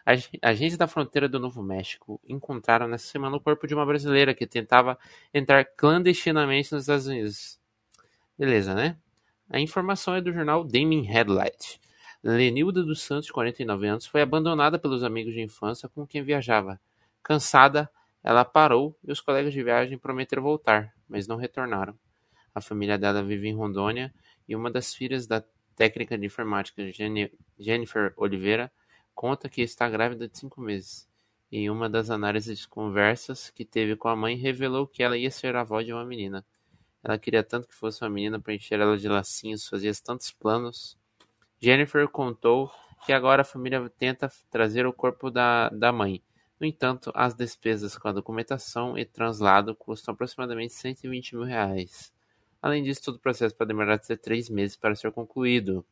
Ag- Agentes da fronteira do Novo México encontraram nessa semana o corpo de uma brasileira que tentava entrar clandestinamente nos Estados Unidos. Beleza, né? A informação é do jornal Damien Headlight. Lenilda dos Santos, de 49 anos, foi abandonada pelos amigos de infância com quem viajava. Cansada, ela parou e os colegas de viagem prometeram voltar, mas não retornaram. A família dela vive em Rondônia e uma das filhas da técnica de informática, Jennifer Oliveira, conta que está grávida de cinco meses. E uma das análises de conversas que teve com a mãe revelou que ela ia ser avó de uma menina. Ela queria tanto que fosse uma menina para encher ela de lacinhos, fazia tantos planos. Jennifer contou que agora a família tenta trazer o corpo da, da mãe. No entanto, as despesas com a documentação e translado custam aproximadamente 120 mil reais. Além disso, todo o processo pode demorar até três meses para ser concluído.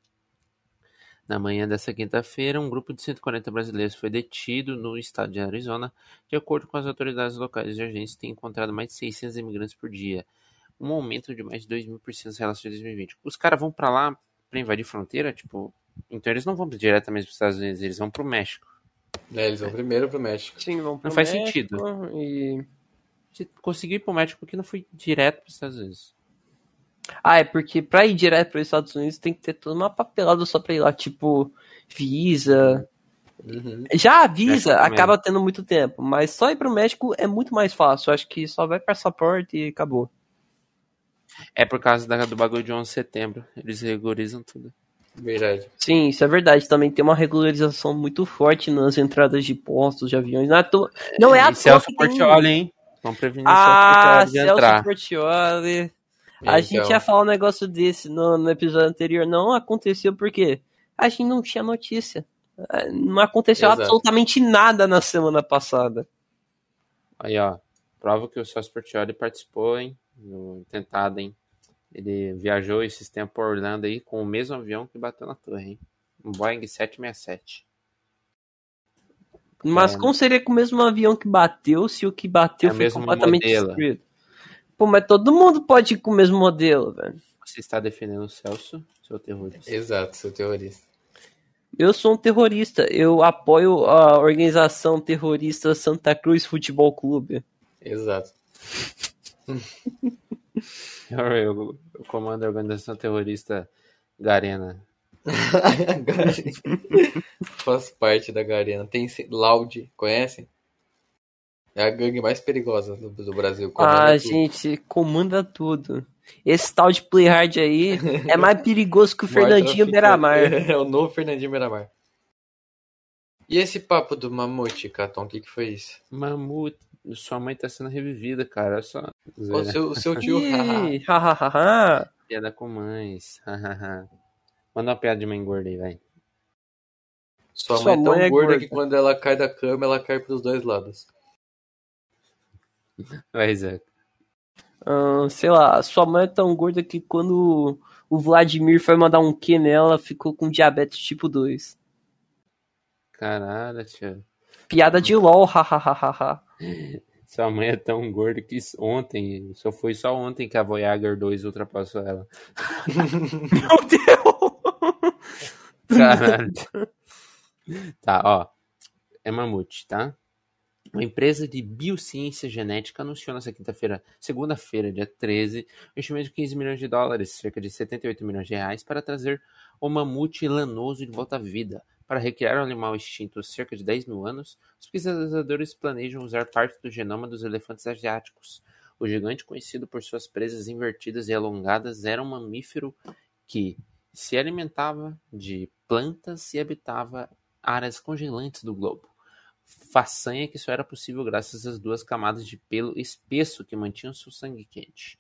Na manhã desta quinta-feira, um grupo de 140 brasileiros foi detido no estado de Arizona. De acordo com as autoridades locais, os agentes têm encontrado mais de 600 imigrantes por dia, um aumento de mais de 2.000% em relação a 2020. Os caras vão para lá para invadir fronteira, tipo, então eles não vão diretamente para os Estados Unidos, eles vão para o México. É, eles vão primeiro pro México. Sim, vamos pro Não faz México sentido. E... Se conseguir ir para o México porque não foi direto para os Estados Unidos. Ah, é porque pra ir direto para os Estados Unidos tem que ter toda uma papelada só pra ir lá, tipo, Visa. Uhum. Já a Visa México acaba tendo muito tempo, mas só ir pro México é muito mais fácil. Acho que só vai passaporte e acabou. É por causa da- do bagulho de 11 de setembro. Eles regularizam tudo. Verdade. Sim, isso é verdade. Também tem uma regularização muito forte nas entradas de postos, de aviões. Não é, à toa- não é à e Celso toa tem- Portioli, hein? Vamos prevenir o Ah, Celso Portioli de Celso entrar. A Então, gente ia falar um negócio desse no, no episódio anterior. Não aconteceu porque a gente não tinha notícia. Eh, Não aconteceu Exato. absolutamente nada na semana passada. Aí, ó. Prova que o Celso Portioli participou, hein? No tentado, hein? Ele viajou esses tempos por Orlando aí com o mesmo avião que bateu na torre, hein? Um Boeing 767. Mas É. como seria com o mesmo avião que bateu se o que bateu É foi completamente modelo. destruído? Pô, mas todo mundo pode ir com o mesmo modelo, velho. Você está defendendo o Celso, seu terrorista. Exato, seu terrorista. Eu sou um terrorista. Eu apoio a organização terrorista Santa Cruz Futebol Clube. Exato. Eu, eu comando a organização terrorista Garena. Faz parte da Garena. Tem Loud, conhecem? É a gangue mais perigosa do, do Brasil. Ah, tudo. gente, comanda tudo. Esse tal de Play Hard aí é mais perigoso que o Fernandinho. Beiramar. É o novo Fernandinho Beiramar. E esse papo do mamute, Caton, o que, que foi isso? Mamute, sua mãe tá sendo revivida, cara. Olha só. O seu, o seu tio. Piada com mães. Manda uma piada de mãe gorda aí, vai. Sua, Sua mãe é tão mãe é gorda, gorda. que quando ela cai da cama, ela cai pros dois lados. Vai, Zé. Ahn, sei lá, sua mãe é tão gorda que quando o Vladimir foi mandar um Q nela, ficou com diabetes tipo 2. Caralho, tio. Piada de LOL, hahaha. Sua mãe é tão gorda que ontem, só foi só ontem que a Voyager 2 ultrapassou ela. Meu Deus! Caralho. tá, ó. É mamute, tá? Uma empresa de biociência genética anunciou nessa quinta-feira, segunda-feira, dia 13, um investimento de 15 milhões de dólares, cerca de 78 milhões de reais, para trazer o mamute lanoso de volta à vida. Para recriar o animal extinto há cerca de 10 mil anos, os pesquisadores planejam usar parte do genoma dos elefantes asiáticos. O gigante, conhecido por suas presas invertidas e alongadas, era um mamífero que se alimentava de plantas e habitava áreas congelantes do globo. Façanha que só era possível graças às duas camadas de pelo espesso que mantinham seu sangue quente.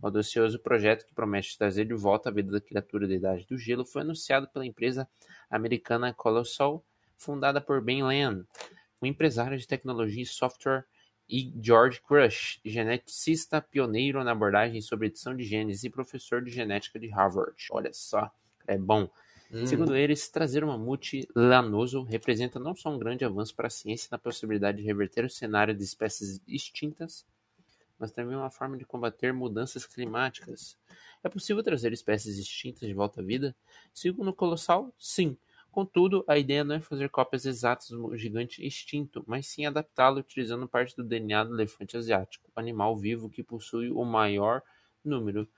O audacioso projeto que promete trazer de volta a vida da criatura da Idade do Gelo foi anunciado pela empresa americana Colossal, fundada por Ben Lan, um empresário de tecnologia e software, e George Crush, geneticista pioneiro na abordagem sobre edição de genes e professor de genética de Harvard. Olha só, é bom. Hum. Segundo eles, trazer um mamute lanoso representa não só um grande avanço para a ciência na possibilidade de reverter o cenário de espécies extintas, mas também uma forma de combater mudanças climáticas. É possível trazer espécies extintas de volta à vida? Segundo o Colossal, sim. Contudo, a ideia não é fazer cópias exatas do gigante extinto, mas sim adaptá-lo utilizando parte do DNA do elefante asiático, animal vivo que possui o maior número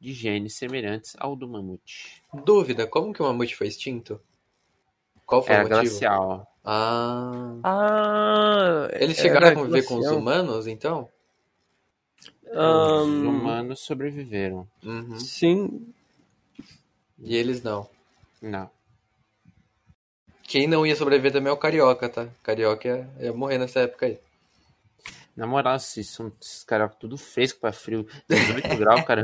de genes semelhantes ao do mamute. Dúvida, como que o mamute foi extinto? Qual foi Era o motivo? glacial. Ah. Ah, Eles chegaram a conviver com os glacial. humanos, então? Os Ahn, humanos sobreviveram. Uhum. Sim. E eles não. Não. Quem não ia sobreviver também é o Carioca, tá? Carioca ia, ia morrer nessa época aí. Na moral, esses, são esses caras tudo fresco pra frio. 18 graus, cara.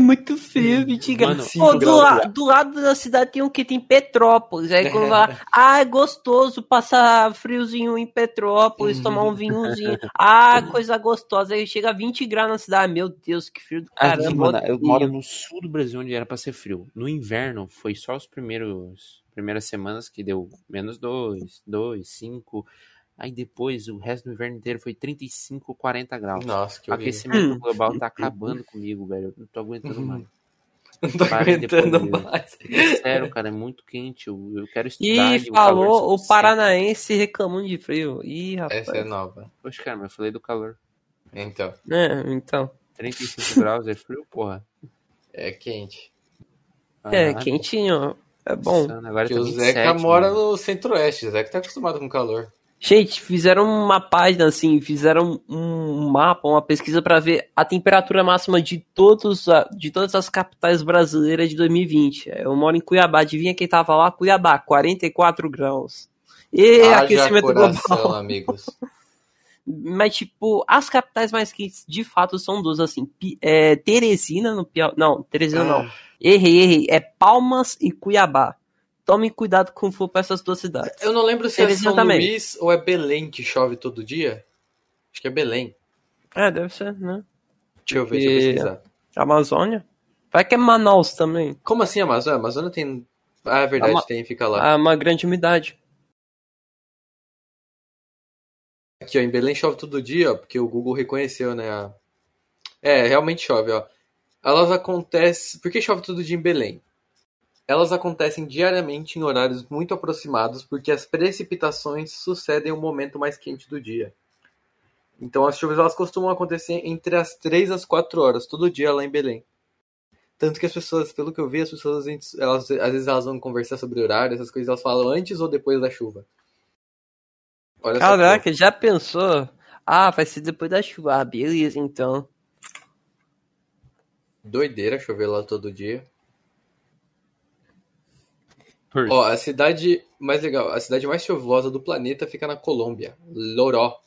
Muito frio, mentira. Mano, Ô, cinco do, graus, la- do lado da cidade tem um que tem Petrópolis. Aí quando lá, ah, é gostoso passar friozinho em Petrópolis, tomar um vinhozinho. Ah, coisa gostosa. Aí chega a 20 graus na cidade. Meu Deus, que frio do Aqui, caramba. mano, eu moro no sul do Brasil, onde era pra ser frio. No inverno, foi só os primeiros primeiras semanas que deu menos 2, 2, 5. Aí depois, o resto do inverno inteiro foi 35, 40 graus. Nossa, que O horrível. aquecimento global tá acabando comigo, velho. Eu não tô aguentando mais. Não tô Parem aguentando mais. Sério, cara, é muito quente. Eu, eu quero estudar. Ih, e o falou o suficiente. paranaense reclamando de frio. Ih, rapaz. Essa é nova. Poxa, cara, mas eu falei do calor. Então, É, então. 35 graus é frio, porra. é quente. É, Caralho, quentinho. É bom. Agora Que tá o 27, Zeca mora mano. no centro-oeste. O Zeca tá acostumado com calor. Gente, fizeram uma página assim, fizeram um mapa, uma pesquisa para ver a temperatura máxima de todos de todas as capitais brasileiras de 2020. Eu moro em Cuiabá, adivinha quem tava lá? Cuiabá, 44 graus. E Haja aquecimento coração, global. amigos. Mas tipo, as capitais mais quentes de fato são duas assim, é, Teresina no Piauí, não, Teresina não. Ah, Errei, errei, é Palmas e Cuiabá. Tomem cuidado com for para essas duas cidades. Eu não lembro se é São também. Luís ou é Belém que chove todo dia. Acho que é Belém. É, deve ser, né? Deixa eu ver, deixa eu pesquisar. Amazônia? Vai que é Manaus também. Como assim Amazônia? Amazônia tem. Ah, é verdade, Ama- tem, fica lá. Ah, uma grande umidade. Aqui, ó, em Belém chove todo dia, ó, porque o Google reconheceu, né? a- É, realmente chove, ó. Elas acontecem. Por que chove todo dia em Belém? Elas acontecem diariamente em horários muito aproximados, porque as precipitações sucedem o momento mais quente do dia. Então as chuvas elas costumam acontecer entre as 3 às 4 horas, todo dia lá em Belém. Tanto que as pessoas, pelo que eu vi, as pessoas, elas, às vezes elas vão conversar sobre horário, essas coisas, elas falam antes ou depois da chuva. Olha Caraca, já pensou? Ah, vai ser depois da chuva. Ah, beleza, então. Doideira chover lá todo dia. Por- Ó, a cidade mais legal, a cidade mais chuvosa do planeta fica na Colômbia, Loró.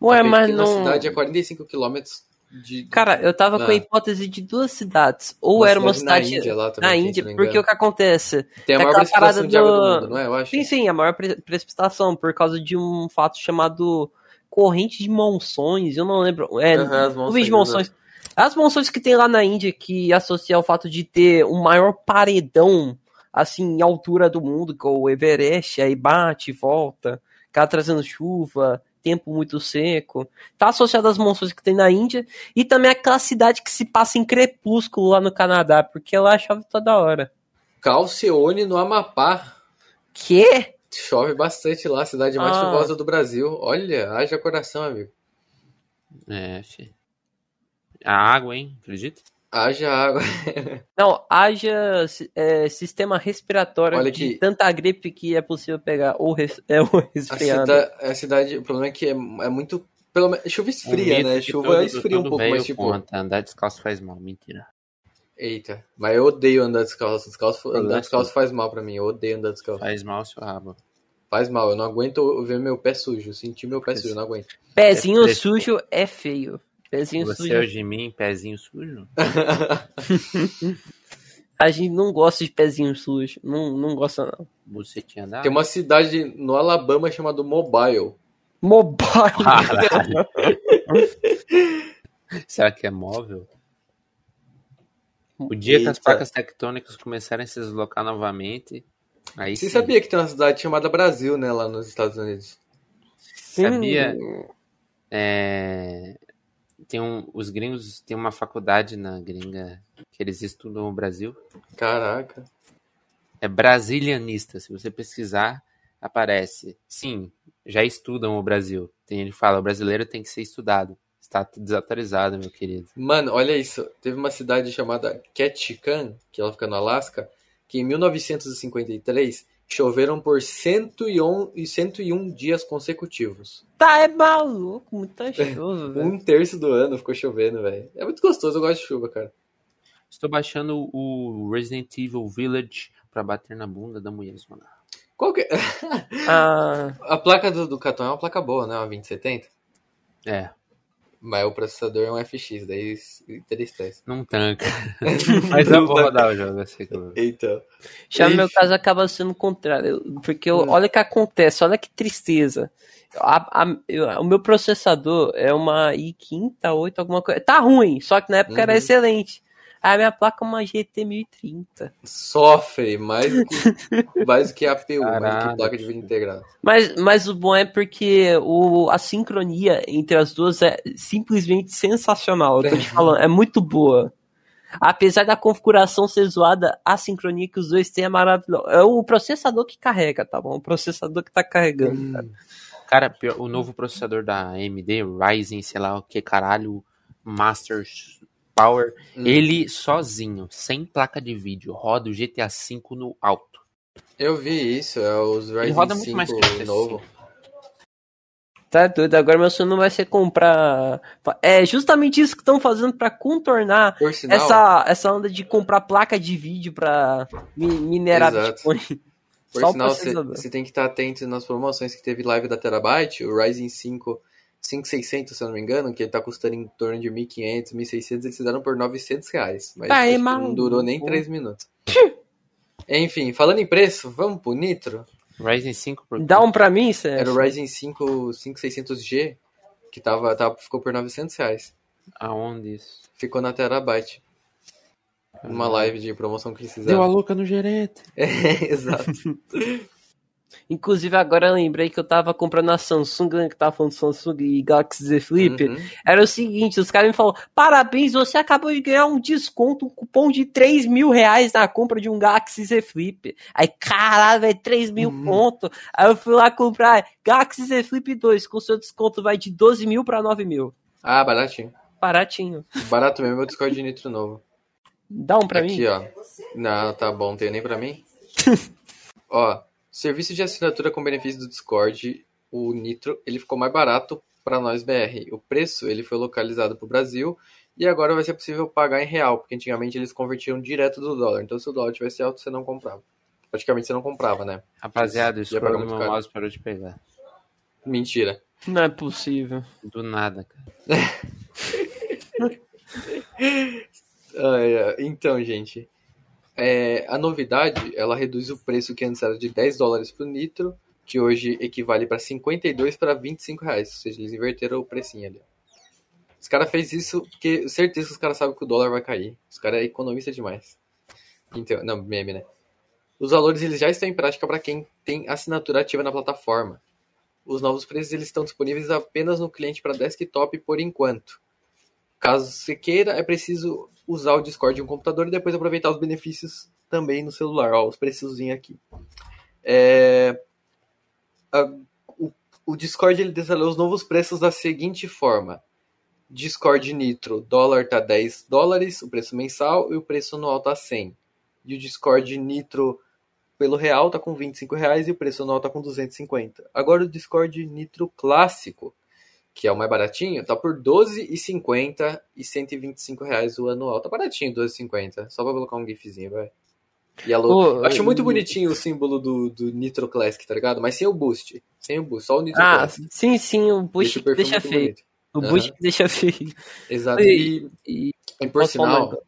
Ué, A mas não. cidade é 45 quilômetros de. Cara, eu tava Ah. com a hipótese de duas cidades. Ou Uma era uma cidade na Índia lá também, na Índia, porque o que acontece? Tem a tem maior precipitação de água do do- mundo, não é? Eu acho. Sim, sim, a maior pre- precipitação, por causa de um fato chamado corrente de monções, eu não lembro. É, Aham, as nuvens de monções, monções. As monções que tem lá na Índia que associa ao fato de ter o maior paredão, assim, em altura do mundo, que é o Everest, aí bate e volta, acaba trazendo chuva, tempo muito seco. Tá associado às monções que tem na Índia e também aquela cidade que se passa em crepúsculo lá no Canadá, porque lá chove toda hora. Calceone no Amapá. Que? Chove bastante lá, a cidade mais Ah. chuvosa do Brasil. Olha, haja coração, amigo. É, fi. A água, hein? Acredita? Haja água. Não, haja é, sistema respiratório Olha de que- tanta gripe que é possível pegar ou, res, é, ou A resfriado. cidade, a cidade, o problema é que é, é muito. Pelo menos, chuva esfria, né? Chuva todo- esfria um pouco, mas tipo. conta, andar descalço faz mal. Mentira. Eita, mas eu odeio andar descalço. descalço andar Problema descalço faz mal pra mim. Eu odeio andar descalço. Faz mal seu rabo. Faz mal. Eu não aguento ver meu pé sujo. Sentir meu pé sujo, eu não aguento. Pezinho É sujo é feio. Pezinho Você sujo. é o mim, pezinho sujo? A gente não gosta de pezinho sujo. Não, não gosta, não. Você tinha? Tem uma cidade no Alabama chamada Mobile. Mobile. Caralho. Será que é móvel? O dia que as Eita. placas tectônicas começarem a se deslocar novamente, aí Você sim. sabia que tem uma cidade chamada Brasil, né, lá nos Estados Unidos? Sim. Sabia? É, Tem um, os gringos têm uma faculdade na gringa que eles estudam o Brasil. Caraca. É brasilianista. Se você pesquisar, aparece. Sim, já estudam o Brasil. Tem, ele fala, o brasileiro tem que ser estudado. Está desatualizado, meu querido. Mano, olha isso. Teve uma cidade chamada Ketchikan, que ela fica no Alasca, que em 1953 choveram por 101, e 101 dias consecutivos. Tá, é maluco. Muita chuva, velho. Um terço do ano ficou chovendo, velho. É muito gostoso, eu gosto de chuva, cara. Estou baixando o Resident Evil Village pra bater na bunda da mulher zona. Qual que é? Ah, A placa do, do Caton é uma placa boa, né? Uma 2070. É, Mas o processador é um FX, daí entristece. não tanca. Mas eu vou rodar o jogo, assim. Então. já no meu caso acaba sendo o contrário. Porque eu- Hum. olha o que acontece, olha que tristeza. A- a- eu- o meu processador é uma i5, 8, alguma coisa. Tá ruim, só que na época era Uhum. excelente. A minha placa é uma GT 1030. Sofre mais do que, mais do que APU, mais do que Caralho, placa de vídeo integrada. Mas, mas o bom é porque o, a sincronia entre as duas é simplesmente sensacional. Eu tô te falando, é muito boa. Apesar da configuração ser zoada, a sincronia que os dois têm é maravilhosa. É o processador que carrega, tá bom? O processador que tá carregando. cara. Cara, pior- o novo processador da AMD, Ryzen, sei lá o que caralho, Master Power, Hum. ele sozinho, sem placa de vídeo, roda o GTA V no alto. Eu vi isso, é os Ryzen roda muito 5 mais que o PS5. novo. Tá doido, agora meu sonho não vai ser comprar. É justamente isso que estão fazendo pra contornar sinal, essa, essa onda de comprar placa de vídeo pra mi- minerar Exato. Bitcoin. por Só sinal você tem que estar atento nas promoções que teve live da Terabyte, o Ryzen 5 5600, se eu não me engano, que ele tá custando em torno de 1.500, 1.600, eles fizeram por 900 reais. Mas Tá aí, acho que não durou nem 3 minutos. Enfim, falando em preço, vamos pro Nitro? Ryzen 5 por Dá um pra mim, Sérgio? Era o Ryzen 5 5600G, que tava, tava, ficou por 900 reais. Aonde isso? Ficou na Terabyte. Numa live de promoção que eles Deu a fizeram. louca no gerente. É, exato. Inclusive, agora eu lembrei que eu tava comprando a Samsung, né, que tava falando Samsung e Galaxy Z Flip. Uhum. Era o seguinte, os caras me falaram, parabéns, você acabou de ganhar um desconto, um cupom de 3 mil reais na compra de um Galaxy Z Flip. Aí, caralho, velho, 3 mil Uhum. ponto. Aí eu fui lá comprar Galaxy Z Flip 2, com seu desconto vai de 12 mil pra 9 mil. Ah, baratinho. Baratinho. Barato mesmo é o Discord de Nitro novo. Dá um pra Aqui, mim? ó. Não, tá bom, não tenho nem pra mim. ó, serviço de assinatura com benefício do Discord, o Nitro, ele ficou mais barato pra nós BR. O preço, ele foi localizado pro Brasil e agora vai ser possível pagar em real, porque antigamente eles convertiam direto do dólar. Então se o dólar tivesse alto, você não comprava. Praticamente você não comprava, né? Rapaziada, o Já scroll pagou do muito meu caro. mouse parou de pegar. Mentira. Não é possível. Do nada, cara. Ah, é. Então, gente, é, a novidade, ela reduz o preço que antes era de 10 dólares pro nitro, que hoje equivale para 52 para 25 reais. Ou seja, eles inverteram o precinho ali. Os caras fez isso porque certeza que os caras sabem que o dólar vai cair. Os caras é economista demais. Então, não, meme, né? Os valores eles já estão em prática para quem tem assinatura ativa na plataforma. Os novos preços eles estão disponíveis apenas no cliente para desktop por enquanto. Caso você queira, é preciso usar o Discord em um computador e depois aproveitar os benefícios também no celular. Ó, os preços aqui. É, a- o, o Discord ele detalhou os novos preços da seguinte forma. Discord Nitro, dólar tá 10 dólares, o preço mensal, e o preço anual tá 100. E o Discord Nitro pelo real tá com 25 reais e o preço anual tá com 250. Agora o Discord Nitro clássico, que é o mais baratinho, tá por 12,50 e 125 reais o anual. Tá baratinho, 12,50. Só pra colocar um gifzinho, vai. E a logo. Eu acho muito bonitinho o símbolo do, do Nitro Classic, tá ligado? Mas sem o boost. Sem o boost, só o Nitro Ah, Classic. sim, sim, o Bush Deixa o deixa feio. bonito. O. Bush que deixa feio. Exato. E- E, E por sinal,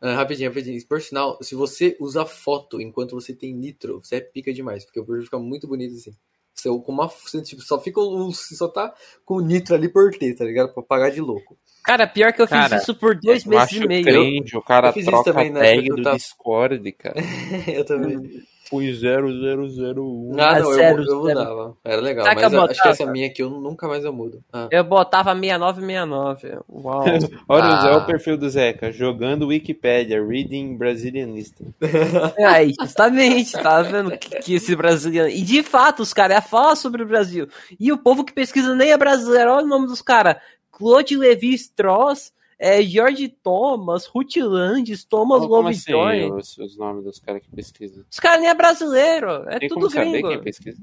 ah, rapidinho, rapidinho. Por sinal, se você usar foto enquanto você tem nitro, você é pica demais, porque o perfil fica muito bonito assim. Você, com uma, você tipo, só fica o- só tá com o nitro ali por ter, tá ligado? Pra pagar de louco. Cara, pior que eu fiz Cara, isso por dois meses e meio. cringe, o cara eu fiz isso troca também a na época tag eu do tava- Discord, cara. eu também. Fui 0001. Ah, não, eu, zero, eu mudava. Era legal, Sabe mas que acho que essa minha aqui eu nunca mais eu mudo. Ah. Eu botava 6969. Uau. Olha, Ah. Zé, o perfil do Zeca. Jogando Wikipédia, Reading Brasilianista. Aí, justamente, tá vendo que, que esse brasileiro. E de fato, os caras falam sobre o Brasil. E o povo que pesquisa nem é brasileiro. Olha o nome dos caras: Claude Levi Strauss, é, George Thomas, Ruth Landes, Thomas Como assim, Lovejoy. os, os nomes dos caras que pesquisam? Os caras nem é brasileiro. É Tem tudo como saber gringo. quem pesquisa?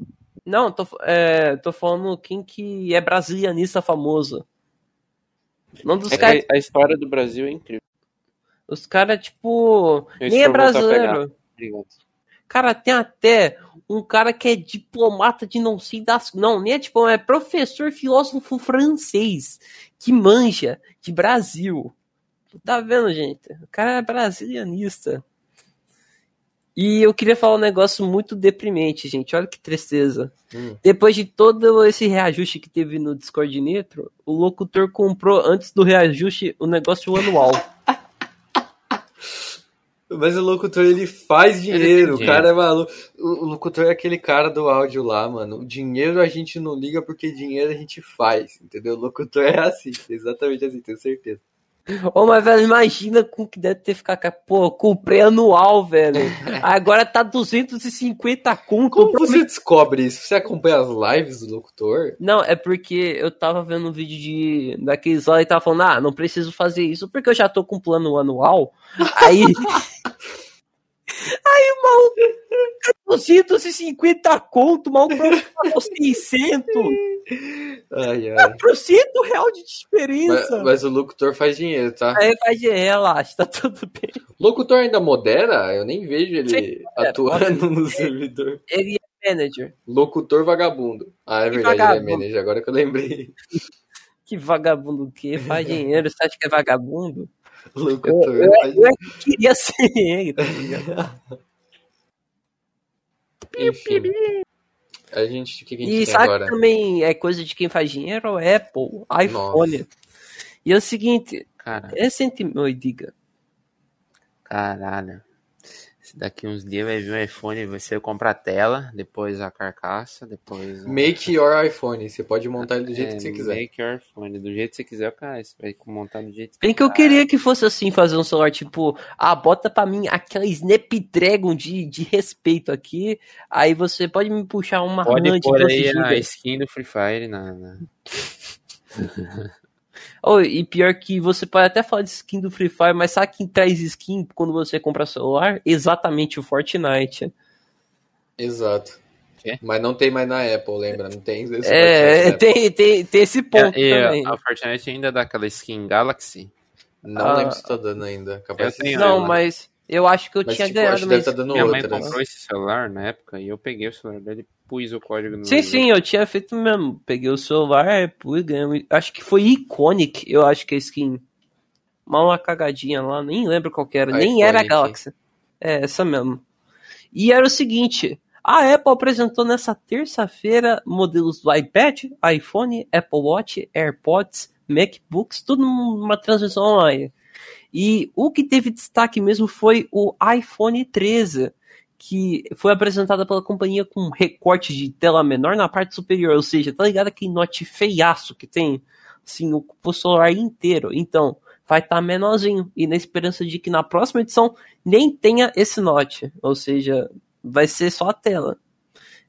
Não, tô, é, tô falando quem que é brasilianista famoso. O nome dos É caras. que a história do Brasil é incrível. Os caras, tipo. Eu nem é brasileiro. Cara, tem até um cara que é diplomata de não sei das. Não, nem é diplomata, é professor filósofo francês que manja de Brasil. Tá vendo, gente? O cara é brasilianista. E eu queria falar um negócio muito deprimente, gente. Olha que tristeza. Hum. Depois de todo esse reajuste que teve no Discord Nitro, o locutor comprou antes do reajuste o negócio anual. Mas o locutor ele faz Ele dinheiro, o dinheiro. cara é maluco. O o locutor é aquele cara do áudio lá, mano. O dinheiro a gente não liga porque dinheiro a gente faz, entendeu? O locutor é assim, exatamente assim, tenho certeza. Ô, mas, velho, imagina com que deve ter ficado. Pô, comprei anual, velho. Agora tá 250 conto. Como você mim. descobre isso? Você acompanha as lives do locutor? Não, é porque eu tava vendo um vídeo de daqueles lá e tava falando, ah, não preciso fazer isso porque eu já tô com plano anual. Aí. Aí o maluco. 250 conto, o maluco pagou 600. Ai, ai. 400 real de Mas, diferença. mas o locutor faz dinheiro, tá? Aí vai de relaxa, tá tudo bem. O locutor ainda modera? Eu nem vejo ele Sim, é, atuando no servidor. Ele é manager. Locutor vagabundo. Ah, é Que verdade, vagabundo. ele é manager, agora que eu lembrei. Que vagabundo o quê? Faz dinheiro, você acha que é vagabundo? Eu, Locutor eu, eu é que queria ser ele, tá ligado? Enfim. A gente, que, a gente E tem sabe agora? que também é coisa de quem faz dinheiro? Apple, iPhone. E é o seguinte, Cara, recentemente, Oi, diga. caralho. Se daqui uns dias vai vir um iPhone, você compra a tela, depois a carcaça, depois. a- Make your iPhone. Você pode montar ele do jeito É, que você quiser. Make your iPhone. Do jeito que você quiser, cara, você vai montar do jeito Bem que eu queria que fosse assim, fazer um celular, tipo, ah, bota pra mim aquela Snapdragon de, de respeito aqui, aí você pode me puxar uma Pode RAM de pôr 12 aí a skin do Free Fire na. na- Oh, e pior que você pode até falar de skin do Free Fire, mas sabe quem traz skin quando você compra celular? Exatamente o Fortnite. Exato. Mas não tem mais na Apple, lembra? Não tem esse É, tem, tem, tem esse ponto E também. a Fortnite ainda dá aquela skin Galaxy. Não Ah. lembro se tá dando ainda. Capaz tenho, Não, né? mas eu acho que eu Mas, tinha tipo, acho ganhado que deve mesmo. tá dando Minha mãe outras. comprou esse celular na época e eu peguei o celular dele pus o código no. Sim, sim, eu tinha feito mesmo. Peguei o celular, pus, ganhei. Acho que foi Iconic, eu acho que é skin. Mal uma cagadinha lá, nem lembro qual que era, nem iPhone era a. Galaxy. É, essa mesmo. E era o seguinte, a Apple apresentou nessa terça-feira modelos do iPad, iPhone, Apple Watch, AirPods, MacBooks, tudo numa transmissão online. E o que teve destaque mesmo foi o iPhone 13, que foi apresentada pela companhia com um recorte de tela menor na parte superior, ou seja, tá ligado aquele note feiaço que tem, assim, o celular inteiro. Então, vai estar menorzinho, e na esperança de que na próxima edição nem tenha esse note, ou seja, vai ser só a tela.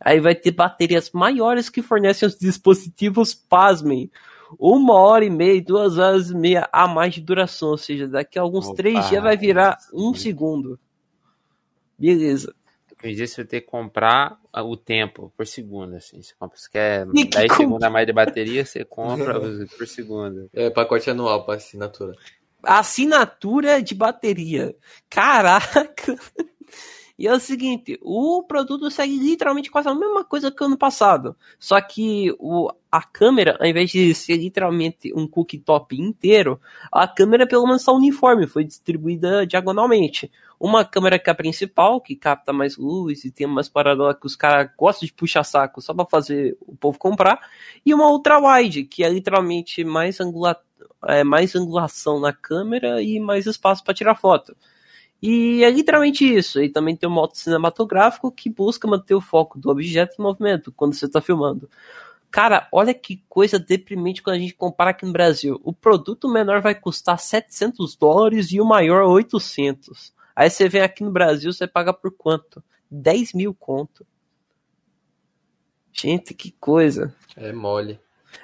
Aí vai ter baterias maiores que fornecem os dispositivos, pasmem, uma hora e meia, duas horas e meia a mais de duração, ou seja, daqui a alguns Opa, três dias vai virar um segundo. Beleza. Dizer, você vai ter que comprar o tempo por segundo, assim. Você compra, você quer E que 10 com- segundos a mais de bateria, você compra por segundo. É pacote anual para assinatura. Assinatura de bateria. Caraca! E é o seguinte, o produto segue literalmente quase a mesma coisa que ano passado. Só que o, a câmera, ao invés de ser literalmente um cooktop inteiro, a câmera pelo menos está uniforme, foi distribuída diagonalmente. Uma câmera que é a principal, que capta mais luz e tem umas paradas que os caras gostam de puxar saco só para fazer o povo comprar. E uma ultra wide, que é literalmente mais, angula, é, mais angulação na câmera e mais espaço para tirar foto. E é literalmente isso. E também tem um modo cinematográfico que busca manter o foco do objeto em movimento quando você está filmando. Cara, olha que coisa deprimente quando a gente compara aqui no Brasil. O produto menor vai custar 700 dólares e o maior 800. Aí você vem aqui no Brasil, você paga por quanto? 10 mil conto. Gente, que coisa. É mole.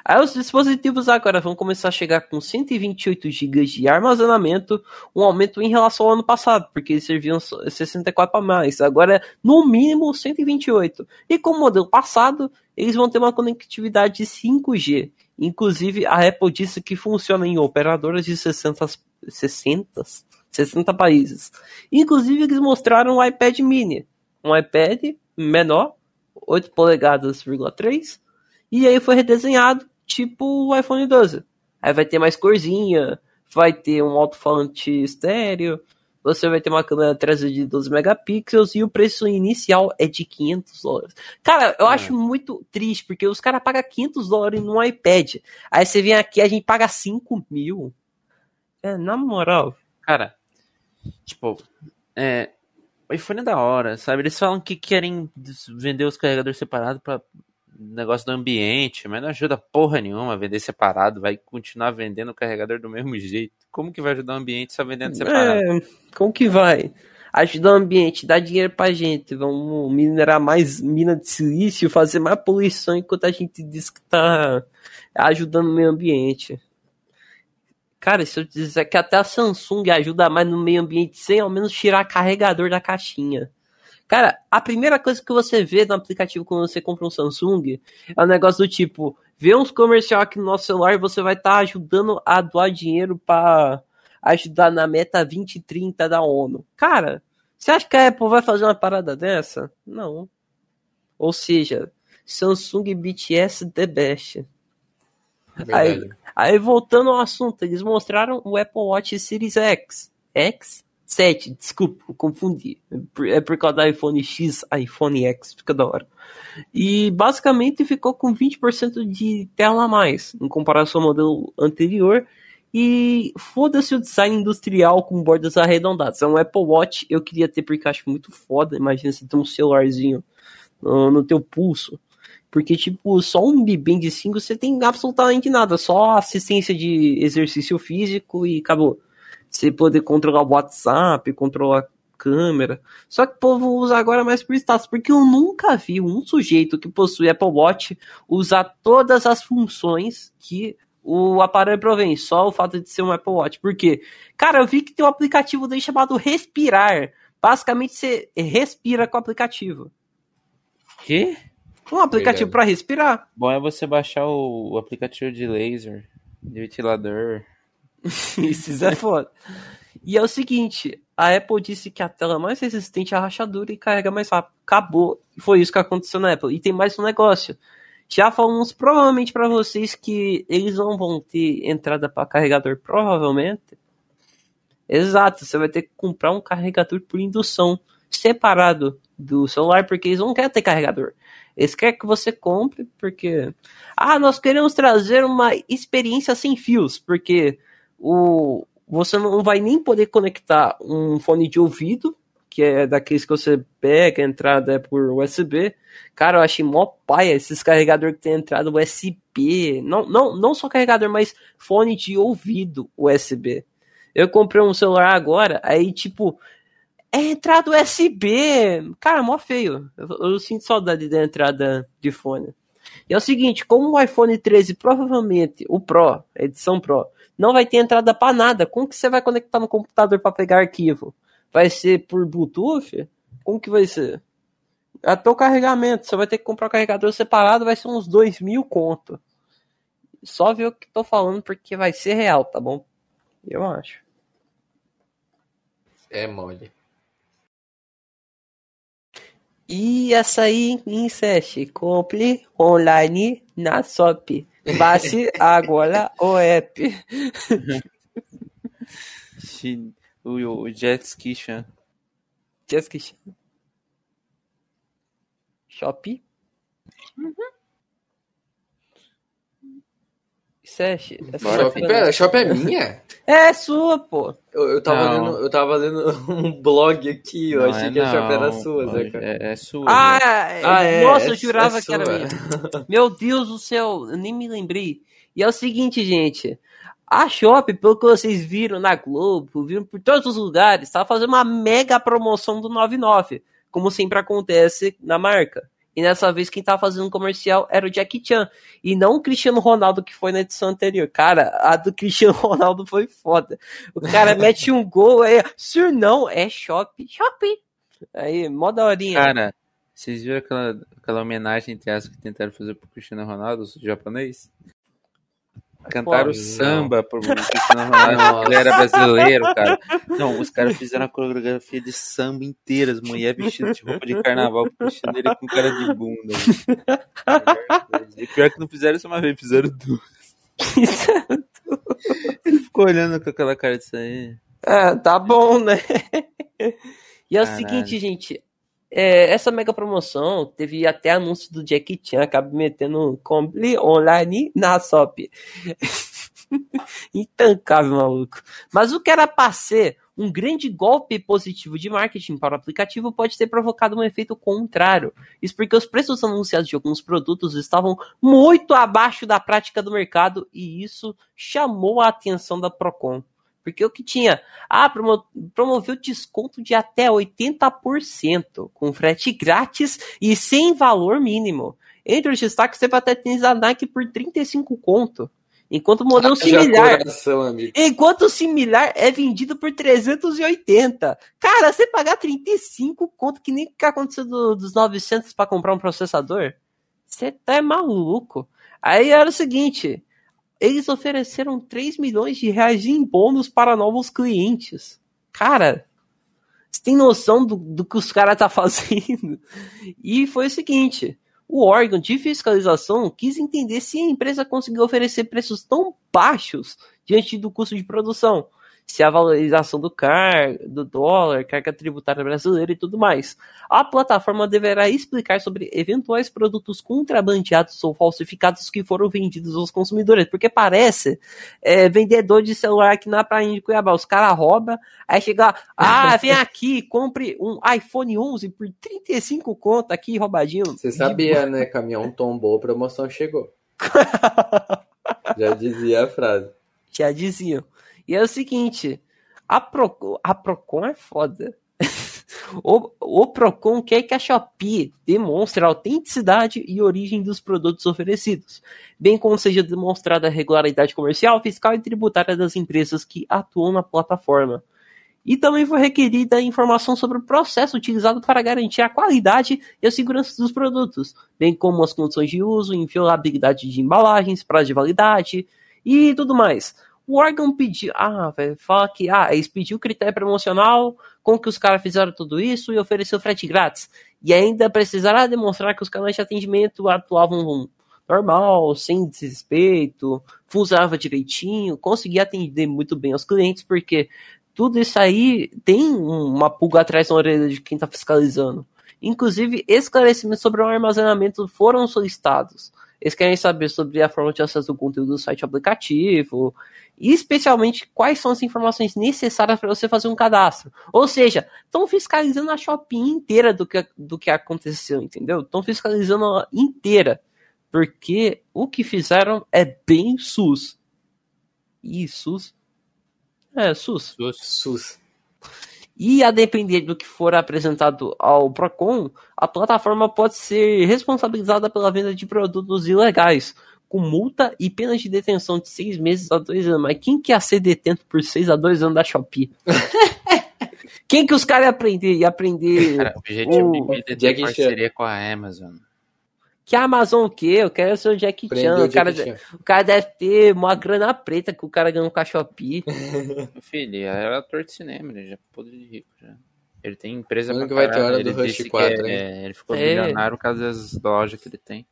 Aí os dispositivos agora vão começar a chegar com 128 GB de armazenamento, um aumento em relação ao ano passado, porque eles serviam só 64 a mais. Agora é no mínimo 128. E com o modelo passado, eles vão ter uma conectividade de 5G. Inclusive, a Apple disse que funciona em operadoras de 60, 60, 60 países. Inclusive, eles mostraram o iPad mini. Um iPad menor, 8 polegadas, 3, e aí foi redesenhado, tipo o iPhone 12. Aí vai ter mais corzinha, vai ter um alto-falante estéreo, você vai ter uma câmera traseira de 12 megapixels e o preço inicial é de 500 dólares. Cara, eu É. acho muito triste, porque os caras pagam 500 dólares num iPad. Aí você vem aqui a gente paga 5 mil. É, na moral. Cara, tipo, é, o iPhone é da hora, sabe? Eles falam que querem vender os carregadores separados pra negócio do ambiente, mas não ajuda porra nenhuma vender separado, vai continuar vendendo o carregador do mesmo jeito. Como que vai ajudar o ambiente só vendendo separado? É, como que vai? Ajudar o ambiente, dar dinheiro pra gente. Vamos minerar mais mina de silício, fazer mais poluição enquanto a gente diz que tá ajudando o meio ambiente. Cara, se eu dizer que até a Samsung ajuda mais no meio ambiente sem ao menos tirar carregador da caixinha. Cara, a primeira coisa que você vê no aplicativo quando você compra um Samsung é um negócio do tipo, vê uns comercial aqui no nosso celular e você vai estar ajudando a doar dinheiro pra ajudar na meta 2030 da ONU. Cara, você acha que a Apple vai fazer uma parada dessa? Não. Ou seja, Samsung BTS the best. Verdade. Aí voltando ao assunto, eles mostraram o Apple Watch Series X. X? 7, desculpa, confundi. É por causa do iPhone X, iPhone X, fica da hora. E basicamente ficou com 20% de tela a mais, em comparação ao modelo anterior. E foda-se o design industrial com bordas arredondadas. É um Apple Watch, eu queria ter porque acho muito foda. Imagina você ter um celularzinho no, no teu pulso. Porque, tipo, só um Mi Band 5 você tem absolutamente nada. Só assistência de exercício físico e acabou. Você poder controlar o WhatsApp, controlar a câmera. Só que o povo usa agora mais por status. Porque eu nunca vi um sujeito que possui Apple Watch usar todas as funções que o aparelho provém. Só o fato de ser um Apple Watch. Por quê? Cara, eu vi que tem um aplicativo daí chamado Respirar. Basicamente, você respira com o aplicativo. Que? Um aplicativo para respirar. Bom é você baixar o, o aplicativo de laser, de ventilador. Isso é foda. E é o seguinte, a Apple disse que a tela é mais resistente à rachadura e carrega mais rápido. Acabou. Foi isso que aconteceu na Apple. E tem mais um negócio. Já falamos provavelmente para vocês que eles não vão ter entrada para carregador, provavelmente. Exato, você vai ter que comprar um carregador por indução separado do celular, porque eles não querem ter carregador. Eles querem que você compre, porque. Ah, nós queremos trazer uma experiência sem fios, porque o, você não vai nem poder conectar um fone de ouvido, que é daqueles que você pega, a entrada é por USB. Cara, eu achei mó paia esses carregadores que tem entrada USB. Não, não, não só carregador, mas fone de ouvido USB. Eu comprei um celular agora, aí tipo, é entrada USB. Cara, mó feio. Eu, eu, sinto saudade da entrada de fone. E é o seguinte, como o iPhone 13 provavelmente, o Pro, edição Pro, não vai ter entrada para nada, como que você vai conectar no computador para pegar arquivo? Vai ser por Bluetooth? Como que vai ser? Até o carregamento, você vai ter que comprar um carregador separado, vai ser uns 2 mil conto. Só ver o que tô falando porque vai ser real, tá bom? Eu acho. É mole. E açaí em Sete. Compre online na Shop. Baixe agora o app. o, o Jet Ski Chan. Jet Ski Chan. Shop. Uhum. Sesh, shop, pera, shop é minha? É sua, pô. Eu, eu, tava lendo, eu tava lendo um blog aqui, eu não achei é que a shop era sua, Zé, cara. É, é sua. Ah, né? ah é, nossa, eu jurava é que era minha. Meu Deus do céu, eu nem me lembrei. E é o seguinte, gente. A Shop, pelo que vocês viram na Globo, viram por todos os lugares, tá fazendo uma mega promoção do 99, como sempre acontece na marca. E nessa vez quem tava fazendo um comercial era o Jackie Chan. E não o Cristiano Ronaldo que foi na edição anterior. Cara, a do Cristiano Ronaldo foi foda. O cara mete um gol aí, Sir não, é shopping, shopping. Aí, mó daorinha. Cara, vocês viram aquela, aquela homenagem entre as que tentaram fazer pro Cristiano Ronaldo, o japonês? Cantaram Pô, samba por Cristiano Ronaldo, ele era brasileiro, cara. Não, os caras fizeram a coreografia de samba inteira, as mulheres vestidas de roupa de carnaval, puxando ele com cara de bunda. E pior que não fizeram isso uma vez, fizeram duas. ele ficou olhando com aquela cara disso aí. Ah, tá bom, né? E é o Caralho. seguinte, gente, é, essa mega promoção teve até anúncio do Jack Chan, acaba metendo compre online na SOP. Intancável, maluco. Mas o que era para ser um grande golpe positivo de marketing para o aplicativo pode ter provocado um efeito contrário. Isso porque os preços anunciados de alguns produtos estavam muito abaixo da prática do mercado e isso chamou a atenção da Procon. Porque o que tinha? Ah, promo promoveu desconto de até 80%, com frete grátis e sem valor mínimo. Entre os destaques, você vai até tênis da Nike por 35 conto. Enquanto o modelo similar. Coração, enquanto o similar é vendido por 380. Cara, você pagar 35 conto, que nem o que aconteceu do, dos 900 para comprar um processador? Você tá maluco. Aí era o seguinte: eles ofereceram 3 milhões de reais em bônus para novos clientes. Cara, você tem noção do, do que os caras tá fazendo? E foi o seguinte: o órgão de fiscalização quis entender se a empresa conseguiu oferecer preços tão baixos diante do custo de produção se a valorização do car, do dólar, carga tributária brasileira e tudo mais. A plataforma deverá explicar sobre eventuais produtos contrabandeados ou falsificados que foram vendidos aos consumidores, porque parece é, vendedor de celular aqui na praia de Cuiabá, os caras roubam, aí chega lá, ah, vem aqui, compre um iPhone 11 por 35 conto aqui, roubadinho. Você sabia, né, caminhão tombou, promoção chegou. Já dizia a frase. Já diziam. E é o seguinte, a, Pro, a Procon é foda. o, o Procon quer que a Shopee demonstre a autenticidade e origem dos produtos oferecidos, bem como seja demonstrada a regularidade comercial, fiscal e tributária das empresas que atuam na plataforma. E também foi requerida informação sobre o processo utilizado para garantir a qualidade e a segurança dos produtos, bem como as condições de uso, inviolabilidade de embalagens, prazo de validade e tudo mais o órgão pediu. Ah, velho, fala que. Ah, eles pediu critério promocional, com que os caras fizeram tudo isso e ofereceu frete grátis. E ainda precisaram demonstrar que os canais de atendimento atuavam normal, sem desrespeito, funcionava direitinho, conseguia atender muito bem aos clientes, porque tudo isso aí tem uma pulga atrás na orelha de quem está fiscalizando. Inclusive, esclarecimentos sobre o armazenamento foram solicitados. Eles querem saber sobre a forma de acesso do conteúdo do site aplicativo, e especialmente quais são as informações necessárias para você fazer um cadastro. Ou seja, estão fiscalizando a shopping inteira do que, do que aconteceu, entendeu? Estão fiscalizando a inteira. Porque o que fizeram é bem SUS. E SUS? É, SUS. SUS. SUS. E a depender do que for apresentado ao Procon, a plataforma pode ser responsabilizada pela venda de produtos ilegais, com multa e pena de detenção de seis meses a dois anos. Mas quem quer ser detento por seis a dois anos da Shopee? quem que os caras iam aprender? Ia aprender. Cara, o objetivo de vida é parceria com a Amazon. Que Amazon o quê? Eu quero ser o Jack Chan. O cara, o cara deve ter uma grana preta que o cara ganhou com a Shopee. Filho, ele é ator de cinema, ele já é podre de rico já. Ele tem empresa Quando pra que vai ter hora do Rush 4, é, é, Ele ficou é. milionário por causa das lojas que ele tem.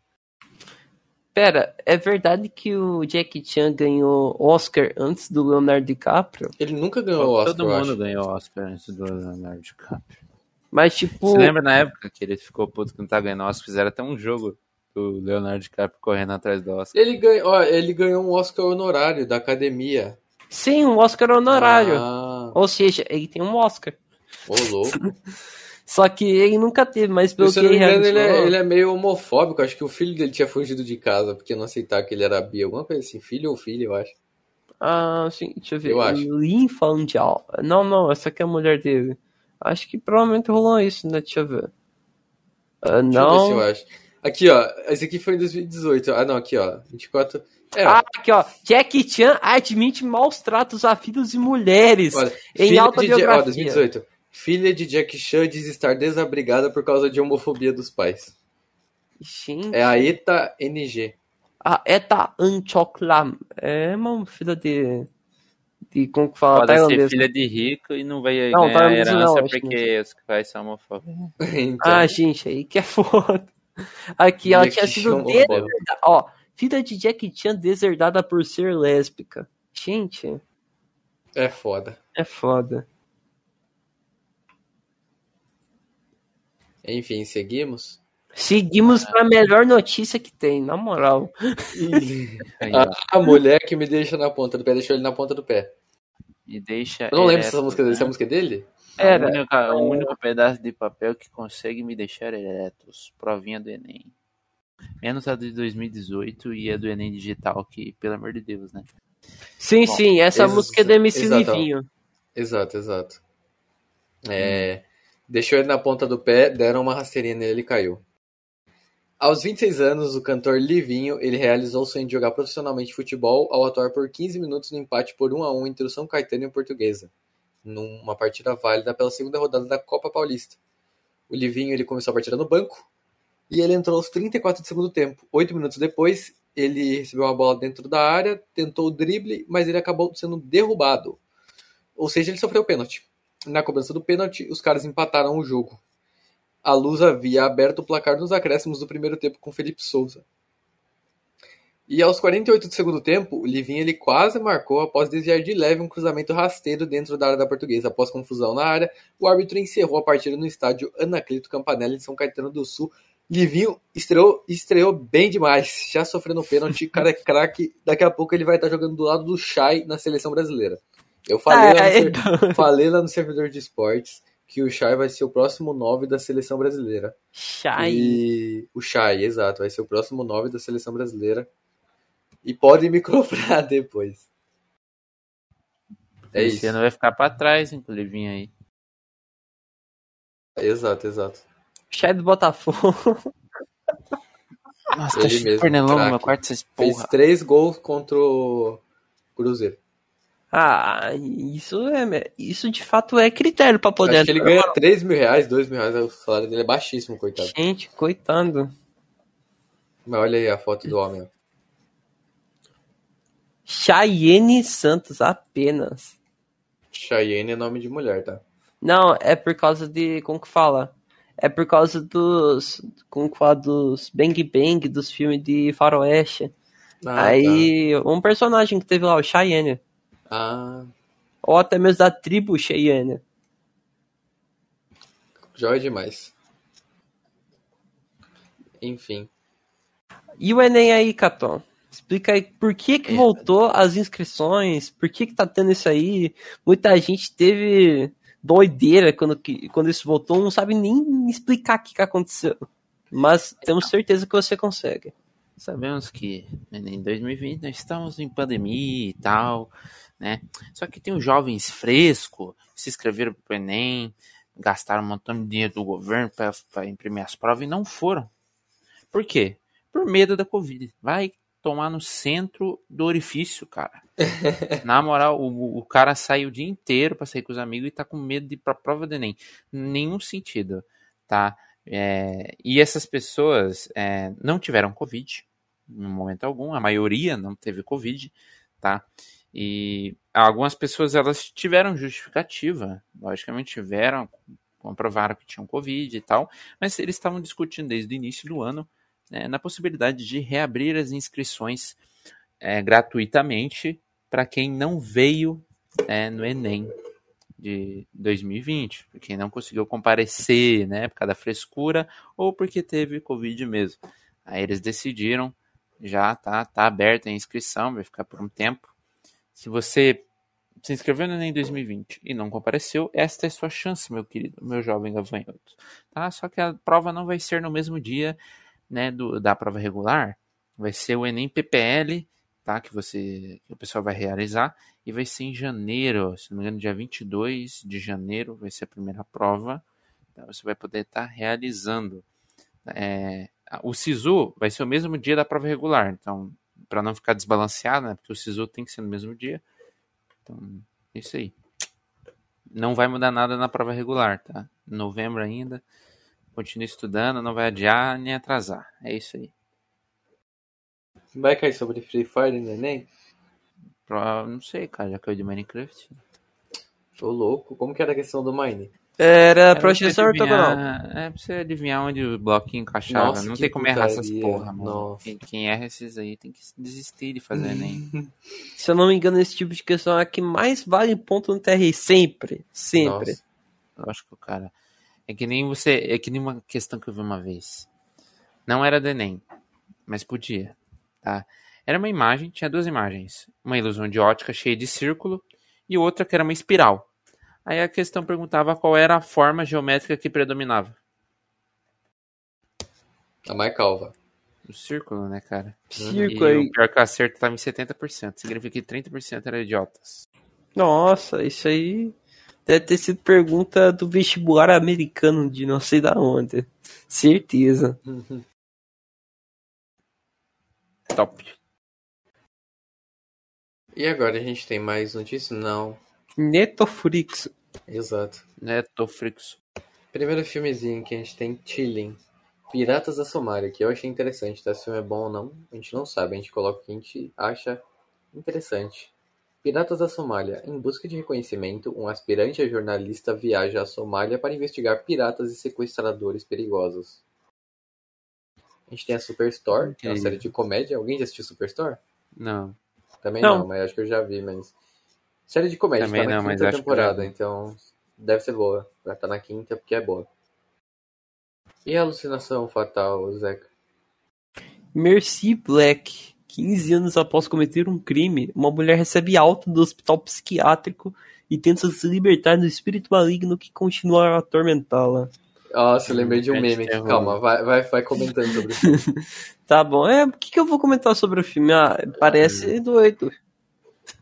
Pera, é verdade que o Jack Chan ganhou Oscar antes do Leonardo DiCaprio? Ele nunca ganhou Oscar. Todo mundo ganhou Oscar antes do Leonardo DiCaprio. Mas tipo. Você lembra na época que ele ficou puto que não tá ganhando Oscar? Fizeram até um jogo do Leonardo DiCaprio correndo atrás do Oscar. Ele ganhou, ó, ele ganhou um Oscar honorário da academia. Sim, um Oscar honorário. Ah. Ou seja, ele tem um Oscar. Ô, louco. Só que ele nunca teve, mas pelo que ele engano, ele, é, ele é meio homofóbico. Acho que o filho dele tinha fugido de casa porque não aceitava que ele era bi. Alguma coisa assim. Filho ou filho, eu acho. Ah, sim. Deixa eu ver. Eu acho. Lin Fandial. Não, não. Essa aqui é a mulher dele. Acho que provavelmente rolou isso, né? Deixa eu ver. Uh, não. Deixa eu ver se eu acho. Aqui, ó. Esse aqui foi em 2018. Ah, não. Aqui, ó. 24... É, ah, aqui ó, Jack Chan admite maus tratos a filhos e mulheres Olha, em alta de, ó, 2018. Filha de Jack Chan diz estar desabrigada por causa de homofobia dos pais. Gente. É a Eta NG. A Eta Anchoklam. É uma filha de. de como que fala? Pode ser filha de rico e não vai não, ganhar herança não, porque os pais são homofóbicos. então... Ah, gente, aí que é foda. Aqui, ela tinha sido deserdada. Ó, filha de Jack Chan deserdada por ser lésbica. Gente. É foda. É foda. Enfim, seguimos? Seguimos para a melhor notícia que tem, na moral. a, a, mulher que me deixa na ponta do pé, deixou ele na ponta do pé. E deixa. Eu não lembro se essa música, essa música é dele? Era. O único, o único pedaço de papel que consegue me deixar eretos. Provinha do Enem. Menos a de 2018 e a do Enem Digital, que, pelo amor de Deus, né? Sim, Bom, sim, essa música é do MC Livinho. Exato, exato. É. Hum. Deixou ele na ponta do pé, deram uma rasteirinha nele e caiu. Aos 26 anos, o cantor Livinho ele realizou o sonho de jogar profissionalmente futebol ao atuar por 15 minutos no empate por 1 a 1 entre o São Caetano e a Portuguesa, numa partida válida pela segunda rodada da Copa Paulista. O Livinho ele começou a partida no banco e ele entrou aos 34 de segundo tempo. Oito minutos depois, ele recebeu uma bola dentro da área, tentou o drible, mas ele acabou sendo derrubado. Ou seja, ele sofreu pênalti. Na cobrança do pênalti, os caras empataram o jogo. A Luz havia aberto o placar nos acréscimos do primeiro tempo com Felipe Souza. E aos 48 do segundo tempo, o Livinho ele quase marcou após desviar de leve um cruzamento rasteiro dentro da área da portuguesa. Após confusão na área, o árbitro encerrou a partida no estádio Anacleto Campanella em São Caetano do Sul. Livinho estreou, estreou bem demais, já sofrendo pênalti, cara é craque. Daqui a pouco ele vai estar jogando do lado do Chay na seleção brasileira. Eu falei, lá, no, falei lá no servidor de esportes que o Chay vai ser o próximo 9 da seleção brasileira. Chay. E... O Chay, exato, vai ser o próximo 9 da seleção brasileira. E pode me comprar depois. É Esse isso. ano vai ficar pra trás, inclusive, aí. Exato, exato. Chay do Botafogo. Nossa, Ele tá mesmo, Pernilongo, meu quarto, vocês porra. Fez três gols contra o Cruzeiro. Ah, isso é. Isso de fato é critério para poder. Acho que ele ganha 3 mil reais, 2 mil reais, o salário dele é baixíssimo, coitado. Gente, coitado. Mas olha aí a foto do homem. Chayenne Santos, apenas. Chayenne é nome de mulher, tá? Não, é por causa de. Como que fala? É por causa dos. Como que fala? Dos Bang Bang, dos filmes de Faroeste. Ah, aí, tá. um personagem que teve lá, o Cheyenne. Ah. Ou até mesmo da tribo Cheyenne. Joia demais. Enfim. E o Enem aí, Caton? Explica aí por que que É. voltou as inscrições, por que que tá tendo isso aí. Muita gente teve doideira quando, que- quando isso voltou, não sabe nem explicar o que que aconteceu. Mas temos certeza que você consegue. Sabemos que né, em 2020 nós estamos em pandemia e tal, né? Só que tem os jovens frescos que se inscreveram pro Enem, gastaram um montão de dinheiro do governo para imprimir as provas e não foram. Por quê? Por medo da Covid. Vai tomar no centro do orifício, cara. Na moral, o, o cara saiu o dia inteiro para sair com os amigos e tá com medo de ir pra prova do Enem. Nenhum sentido, tá? É, e essas pessoas é, não tiveram Covid em momento algum, a maioria não teve Covid, tá? E algumas pessoas elas tiveram justificativa, logicamente tiveram, comprovaram que tinham Covid e tal, mas eles estavam discutindo desde o início do ano né, na possibilidade de reabrir as inscrições é, gratuitamente para quem não veio é, no Enem de 2020, para quem não conseguiu comparecer, né, por causa da frescura ou porque teve Covid mesmo. Aí eles decidiram, já tá, tá aberta a inscrição, vai ficar por um tempo. Se você se inscreveu no Enem 2020 e não compareceu, esta é sua chance, meu querido, meu jovem gafanhoto. Tá? Só que a prova não vai ser no mesmo dia né, do, da prova regular, vai ser o Enem PPL, tá? Que você que o pessoal vai realizar e vai ser em janeiro, se não me engano, dia 22 de janeiro vai ser a primeira prova. Então você vai poder estar realizando. É, o SISU vai ser o mesmo dia da prova regular, então para não ficar desbalanceado, né? Porque o SISU tem que ser no mesmo dia. Então, é isso aí. Não vai mudar nada na prova regular, tá? Novembro ainda. Continue estudando, não vai adiar nem atrasar. É isso aí. Vai cair sobre Free Fire no Enem? Pro- Não sei, cara, já caiu de Minecraft. Tô louco. Como que era a questão do Mine? Era Era pra projeção ortogonal. É pra você adivinhar onde o bloquinho encaixava. Nossa, não tem como errar essas porra, mano. Nossa. Quem, quem erra esses aí tem que desistir de fazer Enem. Se eu não me engano, esse tipo de questão é a que mais vale ponto no TRI. Sempre. Sempre. Nossa. Lógico, cara. É que nem você. É que nem uma questão que eu vi uma vez. Não era do Enem, mas podia. Tá? Era uma imagem, tinha duas imagens. Uma ilusão de ótica cheia de círculo e outra que era uma espiral. Aí a questão perguntava qual era a forma geométrica que predominava. A mais calva. O círculo, né, cara? Circo e aí. o pior que o acerto estava em 70%. Significa que 30% eram idiotas. Nossa, isso aí deve ter sido pergunta do vestibular americano de não sei da onde. Certeza. Top. E agora a gente tem mais notícia? Não. Netoflix. Exato. Netoflix. Primeiro filmezinho que a gente tem Chilling. Piratas da Somália, que eu achei interessante, tá? Se o filme é bom ou não, a gente não sabe. A gente coloca o que a gente acha interessante. Piratas da Somália. Em busca de reconhecimento, um aspirante a jornalista viaja à Somália para investigar piratas e sequestradores perigosos. A gente tem a Superstore, que é uma série de comédia. Alguém já assistiu Superstore? Não. Também Não. não, mas acho que eu já vi, mas. Série de comédia, Também tá na não, mas quinta temporada, então deve ser boa. Vai estar na quinta porque é boa. E a alucinação fatal, Zeca? Mercy Black. 15 anos após cometer um crime, uma mulher recebe alta do hospital psiquiátrico e tenta se libertar do espírito maligno que continua a atormentá-la. Nossa, eu lembrei de um Grande meme aqui. Calma, vai, vai, vai comentando sobre isso. Tá bom, é, o que, que eu vou comentar sobre o filme? Ah, parece doido.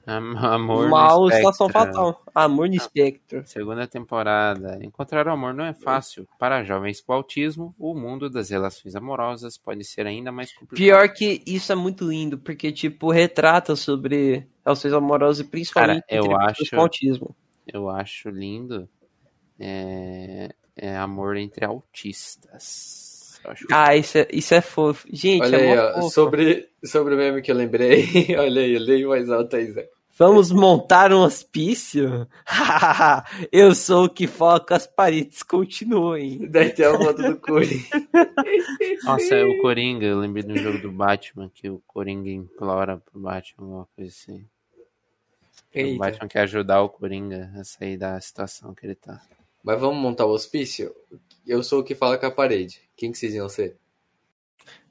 Am- Amor alucinação Espectro. fatal. Amor no espectro. Segunda temporada. Encontrar o amor não é fácil. Para jovens com autismo, o mundo das relações amorosas pode ser ainda mais complicado. Pior que isso é muito lindo, porque, tipo, retrata sobre relações amorosas e principalmente Cara, eu acho- com autismo. Eu acho lindo. É, é amor entre autistas. Ah, isso é, isso é fofo. Gente, Olha é aí, ó, fofo. sobre, sobre o meme que eu lembrei. Olha aí, leio mais alto aí, Zeca. Vamos montar um hospício? eu sou o que foca as paredes, continuem. Daí tem a foto do Curi. Nossa, é o Coringa, eu lembrei do jogo do Batman, que o Coringa implora pro Batman, alguma coisa assim. O Eita. Batman quer ajudar o Coringa a sair da situação que ele tá. Mas vamos montar o hospício? Eu sou o que fala com a parede. Quem que vocês iam ser?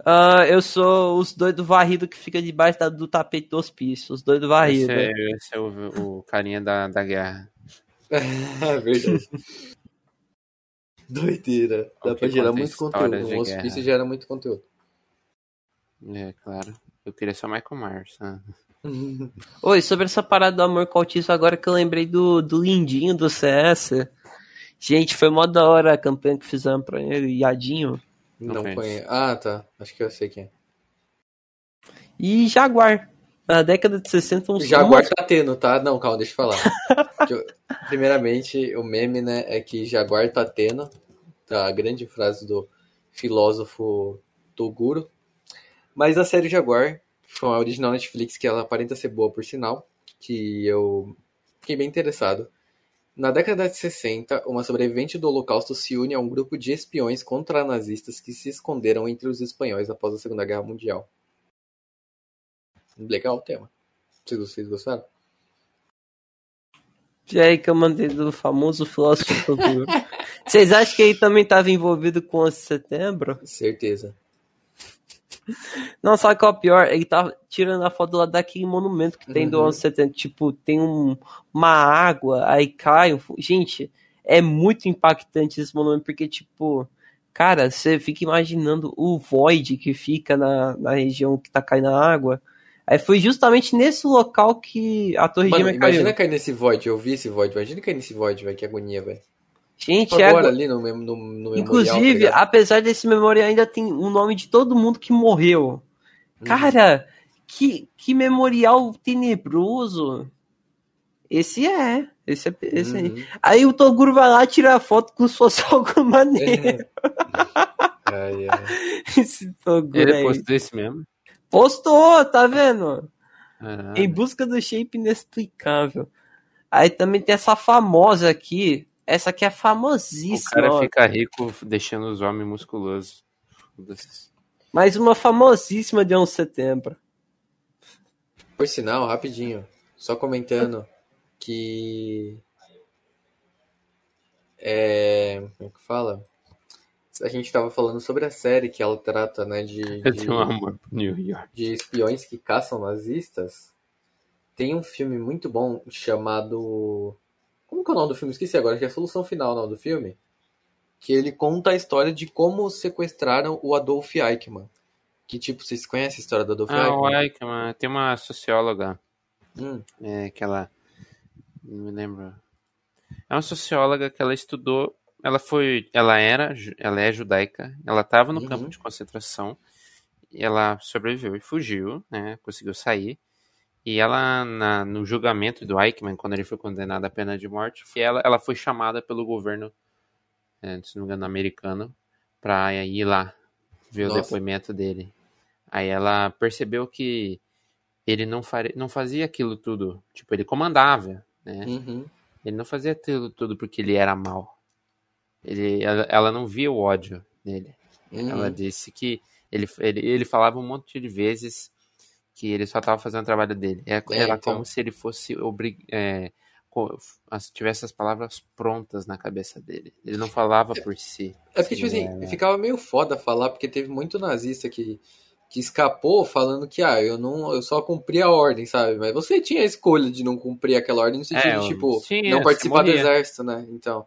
Ah, eu sou os doidos varridos que fica debaixo da- do tapete do hospício. Os doidos varridos. Esse é, esse é o, o carinha da, da guerra. É verdade. Doideira. Dá O pra gerar muito conteúdo. Um hospício guerra. gera muito conteúdo. É, claro. Eu queria só Michael Myers. né? Oi, sobre essa parada do amor com autismo, agora que eu lembrei do, do Lindinho do CS. Gente, foi mó da hora a campanha que fizeram pra ele, Iadinho. Não conheço. conheço. Ah, tá. Acho que eu sei quem é. E Jaguar. Na década de 60, uns Jaguar tá tendo, tá? Não, calma, deixa eu falar. Primeiramente, o meme, né, é que Jaguar tá tendo. Tá, a grande frase do filósofo Toguro. Mas a série Jaguar, que foi uma original Netflix, que ela aparenta ser boa, por sinal, que eu fiquei bem interessado. Na década de 60, uma sobrevivente do Holocausto se une a um grupo de espiões contra nazistas que se esconderam entre os espanhóis após a Segunda Guerra Mundial. Legal o tema. Vocês vocês gostaram? E aí que eu mandei do famoso filósofo. Vocês acham que ele também estava envolvido com o 11 de setembro? Certeza. Não, sabe qual é o pior? Ele tava tirando a foto lá daquele monumento que tem do Uhum. 11 de setembro. Tipo, tem um- uma água, aí cai. um Gente, é muito impactante esse monumento, porque, tipo, cara, você fica imaginando o void que fica na, na região que tá caindo a água. Aí foi justamente nesse local que a Torre Mano, Gêmea imagina caiu. cair nesse void. Eu vi esse void. Imagina cair nesse void, velho. Que agonia, velho. Gente, é Agora agora. ali no, no, no memorial. Inclusive, tá ligado? apesar desse memorial, ainda tem o nome de todo mundo que morreu. Uhum. Cara, que, que memorial tenebroso. Esse é. Esse é esse aí. Uhum. Aí o Toguro vai lá tirar foto como se fosse algo maneiro. Ai. Esse Toguro Ele aí. postou esse mesmo? Postou, tá vendo? Caralho. Em busca do shape inexplicável. Aí também tem essa famosa aqui. Essa aqui é O famosíssima. cara ó. fica rico deixando os homens musculosos. Mais uma famosíssima de 11 de setembro. Por sinal, rapidinho. Só comentando que. É. Como é que fala? A gente tava falando sobre a série que ela trata, né, de, Eu de, tenho um amor por New York. de espiões que caçam nazistas. Tem um filme muito bom chamado. Como que é o nome do filme? Esqueci agora, que é a solução final do filme. Que ele conta a história de como sequestraram o Adolf Eichmann. Que tipo, vocês conhecem a história do Adolf Ah, o Eichmann? Eichmann. Tem uma socióloga, Hum, é, que ela... Não me lembro. É uma socióloga que ela estudou... Ela foi... Ela era... Ela é judaica. Ela estava no Uhum. campo de concentração. E ela sobreviveu e fugiu, né? Conseguiu sair. E ela, na- no julgamento do Eichmann, quando ele foi condenado à pena de morte, ela, ela foi chamada pelo governo, é, se não me engano, americano, para ir lá ver o Nossa. depoimento dele. Aí ela percebeu que ele não, não fazia aquilo tudo. Tipo, ele comandava, né? uhum. Ele não fazia aquilo tudo porque ele era mal. Ele, ela, ela não via o ódio nele. Uhum. Ela disse que ele, ele, ele falava um monte de vezes que ele só estava fazendo o trabalho dele. É- É, Era então. como se ele fosse obri é, tivesse as palavras prontas na cabeça dele. Ele não falava por si. É porque, tipo assim, É. ficava meio foda falar, porque teve muito nazista que, que escapou falando que, ah, eu não, eu só cumpri a ordem, sabe? Mas você tinha a escolha de não cumprir aquela ordem no sentido É, de, tipo, sim, não você participar do exército, né? Então.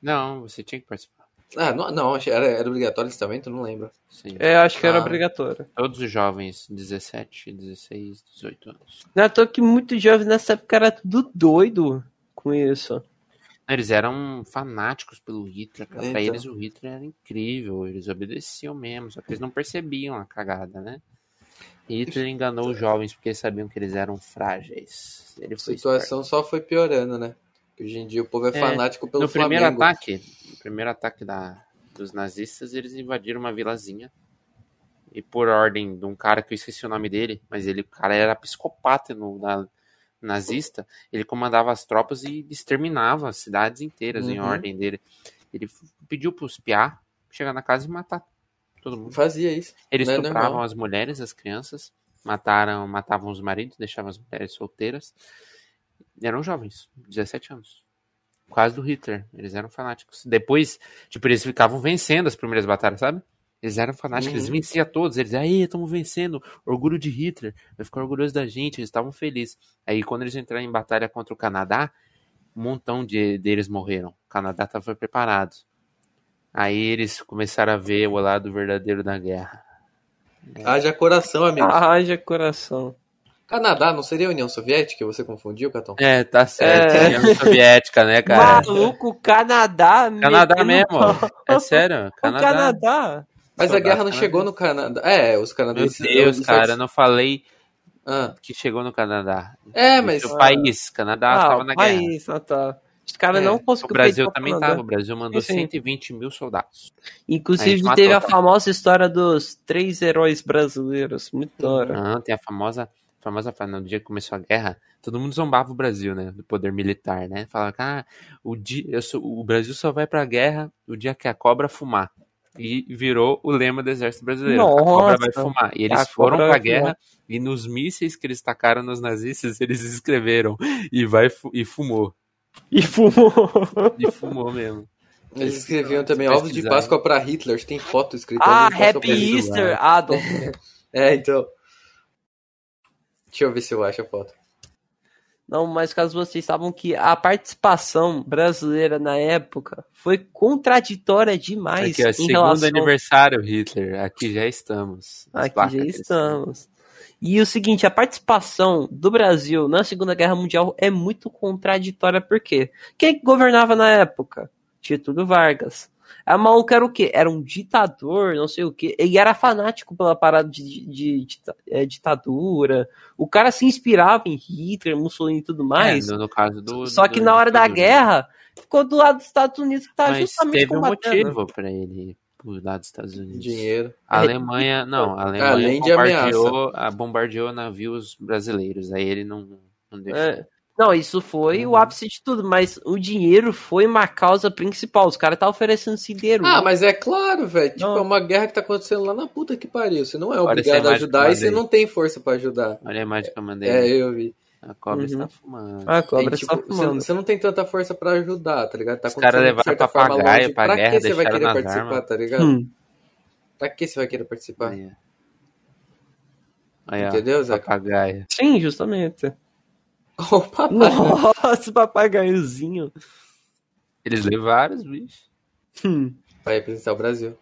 Não, você tinha que participar. Ah, não, não era, era obrigatório esse também, tu não lembra. Sim. É, acho que era Ah. obrigatório. Todos os jovens, 17, 16, 18 anos. Não é toa que muito jovem nessa época era tudo doido com isso. Eles eram fanáticos pelo Hitler, cara. Pra Então. eles o Hitler era incrível, eles obedeciam mesmo, só que eles não percebiam a cagada, né? Hitler enganou os jovens porque eles sabiam que eles eram frágeis. Ele A situação só foi piorando, né? Hoje em dia o povo é, É, fanático pelo no primeiro Flamengo. ataque, no primeiro ataque da, dos nazistas, eles invadiram uma vilazinha. E por ordem de um cara que eu esqueci o nome dele, mas ele, o cara era psicopata no, na- nazista, ele comandava as tropas e exterminava as cidades inteiras em Uhum. ordem dele. Ele pediu para espiar, chegar na casa e matar todo mundo. Fazia isso. Eles Não é estupravam normal. as mulheres, as crianças, mataram, matavam os maridos, deixavam as mulheres solteiras. Eram jovens, 17 anos. Quase do Hitler. Eles eram fanáticos. Depois, tipo, eles ficavam vencendo as primeiras batalhas, sabe? Eles eram fanáticos, Uhum. eles venciam todos. Eles, aí, estamos vencendo. Orgulho de Hitler. Vai ficar orgulhoso da gente. Eles estavam felizes. Aí, quando eles entraram em batalha contra o Canadá, um montão de, deles morreram. O Canadá estava preparado. Aí eles começaram a ver o lado verdadeiro da guerra. Haja coração, amigo. Haja coração. Canadá não seria a União Soviética? Você confundiu, Catão? É, tá certo. É. União Soviética, né, cara? Maluco, Canadá. Canadá metendo mesmo. É sério, O Canadá. Canadá. Mas a Soldado guerra não chegou no Canadá. É, os Meu canadenses. Deus, eles- cara, eu não falei Ah. que chegou no Canadá. É, mas. O país, Canadá Ah, estava na guerra. país, ah, tá. Os caras É, não O conseguiram Brasil o também Canadá. estava. O Brasil mandou Sim, sim. 120 mil soldados. A Inclusive, gente teve matou, a tá? famosa história dos três heróis brasileiros. Muito da hora. Ah, tem a famosa, famosa frase, no dia que começou a guerra, todo mundo zombava o Brasil, né? Do poder militar, né? Falava que ah, o, dia, eu sou- o Brasil só vai pra guerra o dia que a cobra fumar. E virou o lema do exército brasileiro. a cobra vai Nossa. fumar. E eles foram pra guerra e nos mísseis que eles tacaram nos nazistas, eles escreveram e vai e fumou. E fumou. E fumou mesmo. Eles escreviam também ovos de Páscoa pra Hitler. Tem foto escrita ah, Happy. Easter, Adolf. É, então. Deixa eu ver se eu acho a foto. Não, mas caso vocês saibam que a participação brasileira na época foi contraditória demais Aqui, ó, em segundo relação aniversário, Hitler. Aqui já estamos. As Aqui já estamos. E o seguinte, a participação do Brasil na Segunda Guerra Mundial é muito contraditória, por quê? Quem governava na época? Getúlio Vargas. A maluco era o quê? Era um ditador, não sei o quê. Ele era fanático pela parada de, de- de dita- é, ditadura. O cara se inspirava em Hitler, Mussolini e tudo mais. É, no, caso do. Só do- que do- na hora da do- guerra, ficou do lado dos Estados Unidos, que tá Mas justamente teve um combatendo. motivo pra ele pro lado dos Estados Unidos. Dinheiro. A Alemanha, não, a Alemanha Além de bombardeou, a, bombardeou navios brasileiros. Aí ele não, não deixou. É. Não, isso foi Uhum. o ápice de tudo, mas o dinheiro foi uma causa principal. Os caras tá oferecendo sideiro. Ah, mas é claro, velho. Tipo, é uma guerra que tá acontecendo lá na puta que pariu. Você não é essa obrigado a ajudar e você não tem força pra ajudar. Olha a imagem que eu mandei. É, eu vi. A cobra Uhum. está fumando. A cobra tipo, está você, fumando. você não tem tanta força pra ajudar, tá ligado? Tá Os caras levaram certa forma papagaio pra Pra guerra, que você vai querer participar, armas. tá ligado? Hum. Pra que você vai querer participar? Aí, ó, Entendeu, Zé? Papagaio. Sim, justamente. Ô, papai. Nossa, papagaiozinho. Eles levaram os bichos. Hum. Vai representar o Brasil.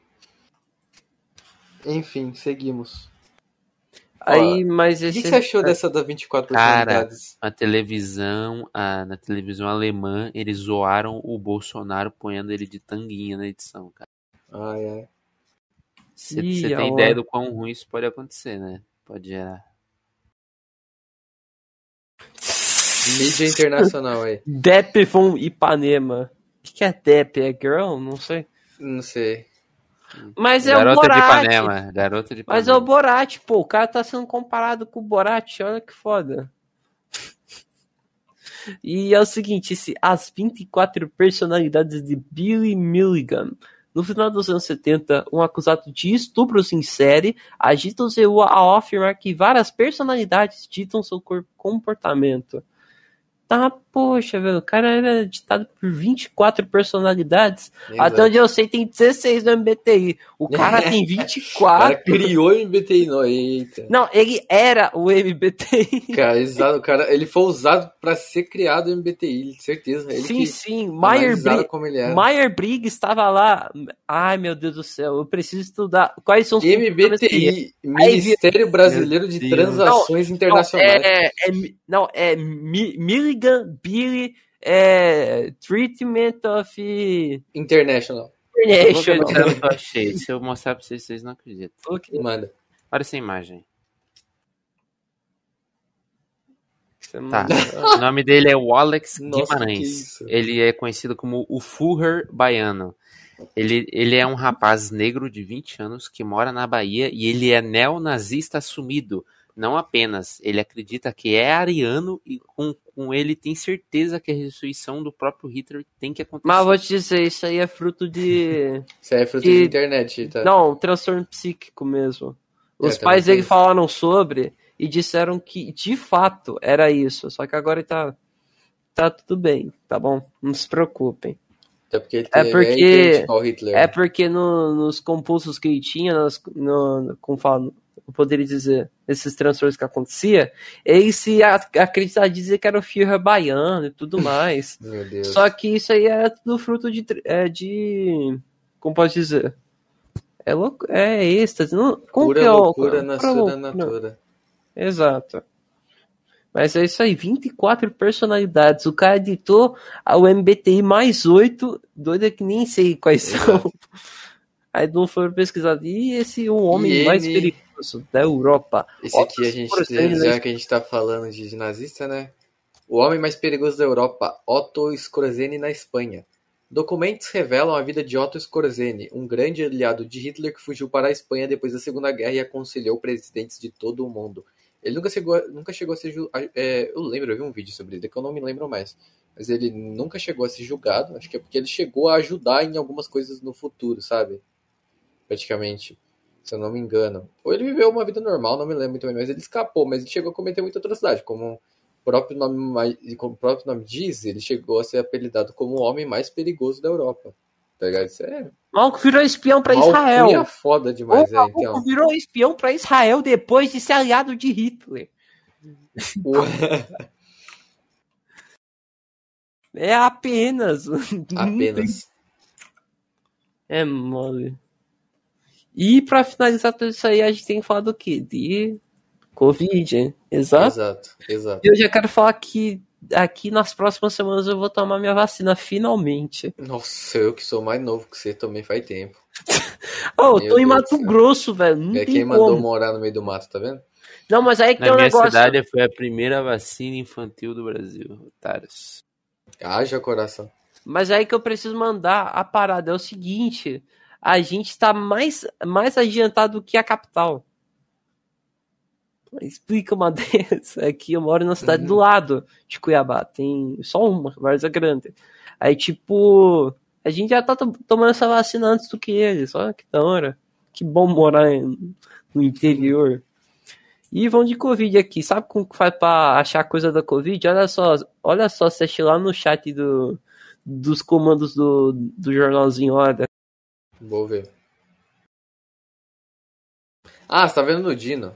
Enfim, seguimos. Aí, mas O esse. que, que você achou dessa das 24 Cara? A televisão, a, na televisão alemã, eles zoaram o Bolsonaro ponhando ele de tanguinha na edição, cara. Ai, ai. Você tem ideia do quão ruim isso pode acontecer, né? Pode gerar. Mídia internacional aí. Depp von Ipanema. O que, que é Depp? É girl? Não sei. Não sei. Mas é o Garota de Borat. Ipanema. Garota de Ipanema. Mas é o Borat, pô. O cara tá sendo comparado com o Borat. Olha que foda. E é o seguinte, esse, as 24 personalidades de Billy Milligan. No final dos anos 70, um acusado de estupros em série agita-se ao afirmar que várias personalidades ditam seu comportamento. Tá, poxa, velho, o cara era ditado por 24 personalidades. Até onde eu sei, tem 16 no MBTI. O cara tem O cara 24. criou o MBTI, não. Eita. Não, ele era o MBTI. Cara, exato, o cara, ele foi usado pra ser criado o MBTI, certeza. Ele sim, que sim. Meyer Briggs. como ele era. Meyer Briggs estava lá. Ai, meu Deus do céu, eu preciso estudar. Quais são os MBTI, Aí, Ministério Brasileiro de. Transações Não, Internacionais. é, é, Mi- não, é Mi- Milligan Billy é, Treatment of International. International. eu achei. Se eu mostrar pra vocês, vocês não acreditam. Ok, Manda. Olha essa imagem. Tá. O nome dele é Wallace Nossa, que Guimarães. isso. Ele é conhecido como o Furrer baiano. Ele, ele é um rapaz negro de 20 anos que mora na Bahia e ele é neonazista assumido. Não apenas, ele acredita que é ariano e com, com ele tem certeza que a ressurreição do próprio Hitler tem que acontecer. Mas vou te dizer, isso aí é fruto de. Isso aí é fruto E- de internet, tá? Não, transtorno psíquico mesmo. Os É, pais dele falaram sobre e disseram que de fato era isso. Só que agora ele tá tá tudo bem, tá bom? Não se preocupem. Até porque ele É tem- porque- ao Hitler. É porque no- nos compulsos que ele tinha, nas, no, como fala, eu poderia dizer, esses transtornos que acontecia, ele se a- acreditava dizer que era o Führer baiano e tudo mais. Meu Deus. Só que isso aí era tudo fruto de, é, de como pode dizer? É louco, é êxtase, não, como Pura que é loucura na sua natura. Exato. Mas é isso aí, 24 personalidades. O cara editou o MBTI mais 8, doido é que nem sei quais são. Aí não foram pesquisados. E esse o homem E mais ele- perigoso da Europa. Esse aqui a gente, Skorzeny, já que a gente tá falando de, nazista, né? O homem mais perigoso da Europa, Otto Skorzeny na Espanha. Documentos revelam a vida de Otto Skorzeny, um grande aliado de Hitler que fugiu para a Espanha depois da Segunda Guerra e aconselhou presidentes de todo o mundo. Ele nunca chegou, a- nunca chegou a ser julgado. eu lembro, eu vi um vídeo sobre ele, que eu não me lembro mais. Mas ele nunca chegou a ser julgado. Acho que é porque ele chegou a ajudar em algumas coisas no futuro, sabe? Praticamente. Se eu não me engano. Ou ele viveu uma vida normal, não me lembro muito bem, mas ele escapou, mas ele chegou a cometer muita atrocidade. Como o próprio nome, como o próprio nome diz, ele chegou a ser apelidado como o homem mais perigoso da Europa. Tá ligado? Isso é O maluco virou espião pra uma Israel. alcunha foda demais, o é, então. virou espião pra Israel depois de ser aliado de Hitler. É apenas. Apenas. É mole. E pra finalizar tudo isso aí, a gente tem que falar do quê? De Covid, hein? exato? Exato, exato. E eu já quero falar que aqui nas próximas semanas eu vou tomar minha vacina, finalmente. Nossa, eu que sou mais novo que você também faz tempo. Oh, eu Meu tô em Deus Mato. Grosso, velho. Não é tem quem mandou como. morar no meio do mato, tá vendo? Não, mas aí que Na tem um minha negócio. cidade foi a primeira vacina infantil do Brasil, otários. Haja coração. Mas aí que eu preciso mandar a parada é o seguinte: a gente tá mais, mais adiantado que a capital. Explica uma dessas. Aqui eu moro na cidade Uhum. do lado de Cuiabá. Tem só uma, Várzea Grande. Aí, tipo, a gente já tá to- tomando essa vacina antes do que eles. Olha que da hora. Que bom morar no interior. E vão de Covid aqui. Sabe como que faz pra achar coisa da Covid? Olha só, olha só, você achei lá no chat do, dos comandos do, do jornalzinho, olha. Vou ver. Ah, você tá vendo no Dino.